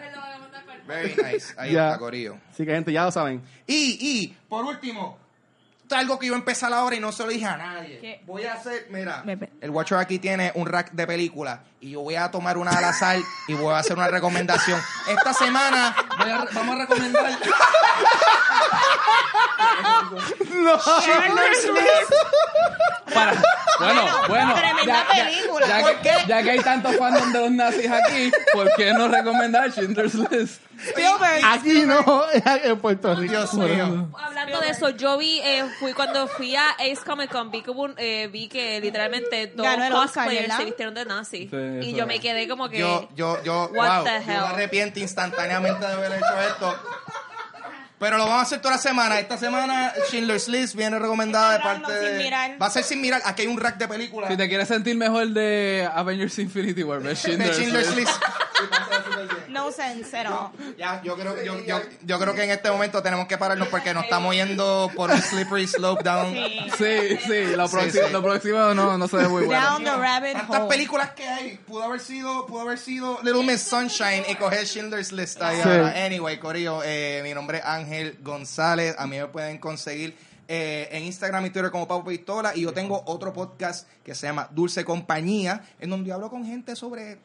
A: Very nice. Ahí
D: Ya.
A: está, Corillo.
D: Así que, gente, ya lo saben.
A: Y, y, por último, esto es algo que iba a empezar ahora y no se lo dije a nadie.
C: ¿Qué?
A: Voy a hacer, mira,
C: Me-
A: el Watcher aquí tiene un rack de películas y yo voy a tomar una al azar y voy a hacer una recomendación. Esta semana voy a re- vamos a recomendar Schindler's List.
B: Para, bueno, bueno.
C: Tremenda película.
B: Ya,
A: ¿Por
B: que, ya que hay tanto fandom de los nazis aquí, ¿por qué no recomendar Schindler's List?
C: Spielberg.
D: Aquí no, en Puerto Rico.
A: Dios mío.
E: Hablando de eso, yo vi, eh, fui cuando fui a Ace Comic Con, vi que, hubo un- eh, vi que literalmente dos
C: el Oscar,
E: cosplayers se vistieron de nazi.
B: Sí,
E: y yo
B: es.
E: me quedé como que...
A: Yo, yo, yo,
E: What
A: wow,
E: the
A: yo me arrepiento instantáneamente de haber hecho esto. Pero lo vamos a hacer toda la semana. Esta semana Schindler's List viene recomendada de parte de...
C: mirar.
A: Va a ser sin mirar. Aquí hay un rack de películas.
B: Si te quieres sentir mejor de Avengers Infinity War, ve
A: de
B: Schindler's,
A: Schindler's
B: List.
A: Sí.
C: No sense at all.
A: Ya, yo creo, yo, yo, yo creo que en este momento tenemos que pararnos porque nos estamos yendo por un slippery slope down.
C: Sí.
B: Sí, sí, lo
A: Sí,
B: próximo,
A: sí.
B: lo próximo no, no se ve muy bueno.
C: Down the rabbit
A: Tantas
C: hole.
A: películas que hay. Pudo haber sido, pudo haber sido Little Miss Sunshine y coger Schindler's List ahí
D: Sí.
A: ahora. Anyway, Corillo, eh, mi nombre es Ángel González. A mí me pueden conseguir eh, en Instagram y Twitter como Pau Pistola. Y yo tengo otro podcast que se llama Dulce Compañía, en donde hablo con gente sobre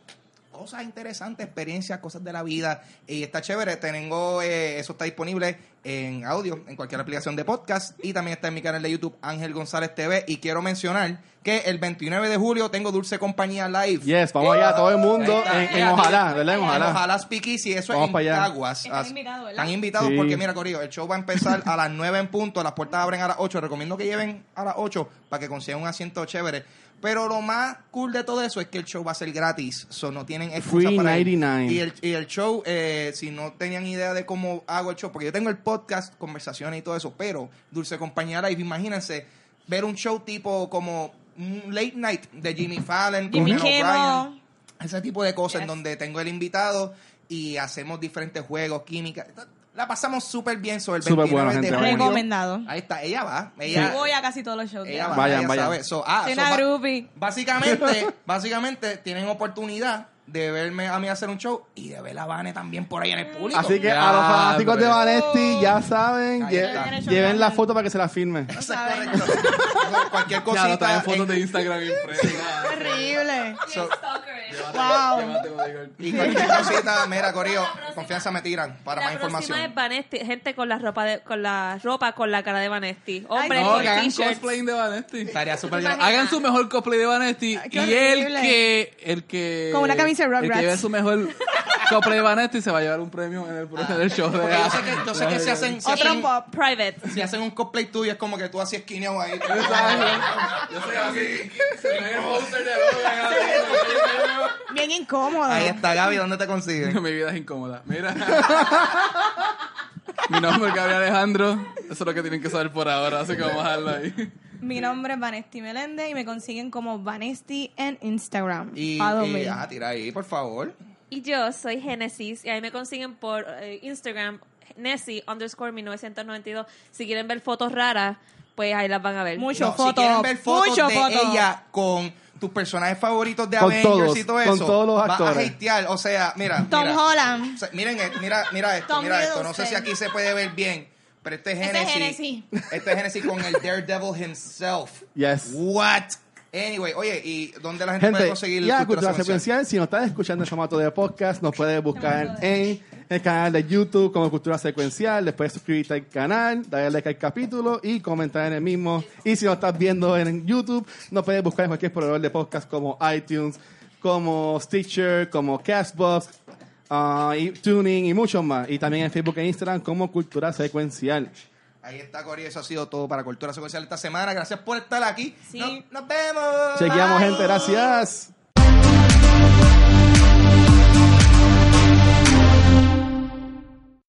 A: cosas interesantes, experiencias, cosas de la vida. Y está chévere. Tengo, eh, eso está disponible en audio, en cualquier aplicación de podcast. Y también está en mi canal de YouTube, Ángel González TV. Y quiero mencionar que el 29 de julio tengo Dulce Compañía Live.
D: Yes, vamos allá, todo el mundo
A: está.
D: en, en Ojalá, ¿verdad? En
A: En
D: Ojalá.
A: Ojalá Speakeasy, eso
D: Vamos
A: es en. Caguas.
C: Están invitados, ¿verdad?
A: Están invitados
D: Sí.
A: porque, mira, Corillo, el show va a empezar a las 9 en punto, las puertas abren a las 8. Recomiendo que lleven a las 8 para que consigan un asiento chévere. Pero lo más cool de todo eso es que el show va a ser gratis, so no tienen excusa
D: Free
A: para ir.
D: 99.
A: Y el, y el show, eh, si no tenían idea de cómo hago el show, porque yo tengo el podcast, conversaciones y todo eso, pero Dulce Compañía Live, imagínense, ver un show tipo como un late night de Jimmy Fallon,
C: Jimmy.
A: O'Brien, ese tipo de cosas en donde tengo el invitado y hacemos diferentes juegos, química. La pasamos súper bien sobre el
D: Súper
A: 29
D: bueno,
A: de
D: gente.
C: Recomendado.
A: Ahí está, ella va.
C: Yo
A: Ella,
C: voy a casi todos los shows.
A: ella va,
D: Vayan,
A: ella
D: vayan.
A: sabe. So, ah,
C: Soy
A: so
C: una
A: ba-
C: groupie.
A: Básicamente, básicamente tienen oportunidad de verme a mí hacer un show y de ver a Vane también por ahí en el público.
D: Así que
B: Ya,
D: a los fanáticos de
B: hombre.
D: Vanetti ya saben,
A: Ahí
D: lle-
A: está.
D: lleven la foto para que se la firme.
A: Eso es correcto. Cualquier cosita.
B: lo traen fotos
A: en-
B: de Instagram impresas.
C: Terrible. Llévate. Wow.
B: Llévate,
A: y cualquier cosita, mira, Corillo, confianza me tiran para
E: la
A: más información.
E: es Vanesti, gente con la ropa de, con la ropa con la cara de Vanesti. Hombres
B: No, que hagan cosplay de Vanetti.
A: Estaría súper
E: Imagina.
B: Hagan su mejor cosplay de Vanetti
C: qué
B: y el que el que
C: Con una camisa de
B: el que lleve su mejor cosplay de Vanetti se va a llevar un premio en el, en el show de
A: yo sé que, yo sé que si hacen, si
C: Otro
A: hacen,
C: pop.
E: Private.
A: si hacen un cosplay tuyo es como que tú así esquineado ahí.
B: Yo soy así, se ve el de Logan.
C: Bien incómodo.
A: Ahí está, Gaby, ¿dónde te consiguen?
B: Mi vida es incómoda. Mira. Mi nombre es Gabriel Alejandro. Eso es lo que tienen que saber por ahora, así que vamos a dejarlo ahí.
C: Mi nombre es Vanesti Meléndez y me consiguen como Vanesti en Instagram.
A: Y,
C: Follow
A: y
C: me.
A: ajá, tira ahí, por favor.
E: Y yo soy Genesis y ahí me consiguen por eh, Instagram Nessie underscore 1992. Si quieren ver fotos raras, pues ahí las van a ver.
C: Mucho
A: No, si quieren ver fotos de
C: foto.
A: ella con tus personajes favoritos de
D: Con
A: Avengers
D: todos,
A: y todo
D: con
A: eso,
D: todos los
A: vas
D: actores.
A: a hatear. O sea, mira,
C: Tom
A: mira.
C: Holland.
A: O sea, miren, eh, mira, mira esto,
C: Tom
A: mira esto. No sé si aquí se puede ver bien, pero este es
C: Este es Genesis.
A: Este es Genesis con el Daredevil himself.
D: Yes.
A: What? Anyway, oye, ¿y dónde la gente puede
D: Gente,
A: conseguir
D: ya
A: Cultura
D: Cultura
A: Secuencial?
D: Secuencial, si nos estás escuchando en formato de podcast, nos puedes buscar en el canal de YouTube como Cultura Secuencial, después suscribirte al canal, darle like al capítulo y comentar en el mismo. Y si nos estás viendo en YouTube, nos puedes buscar en cualquier proveedor de podcast como iTunes, como Stitcher, como Castbox, ah, y Tuning y muchos más. Y también en Facebook e Instagram como Cultura Secuencial.
A: Ahí está, Cori. Eso ha sido todo para Cultura Secuencial esta semana. Gracias por estar aquí.
E: Sí.
A: Nos, nos vemos.
D: Chequeamos,
A: Bye.
D: gente. Gracias.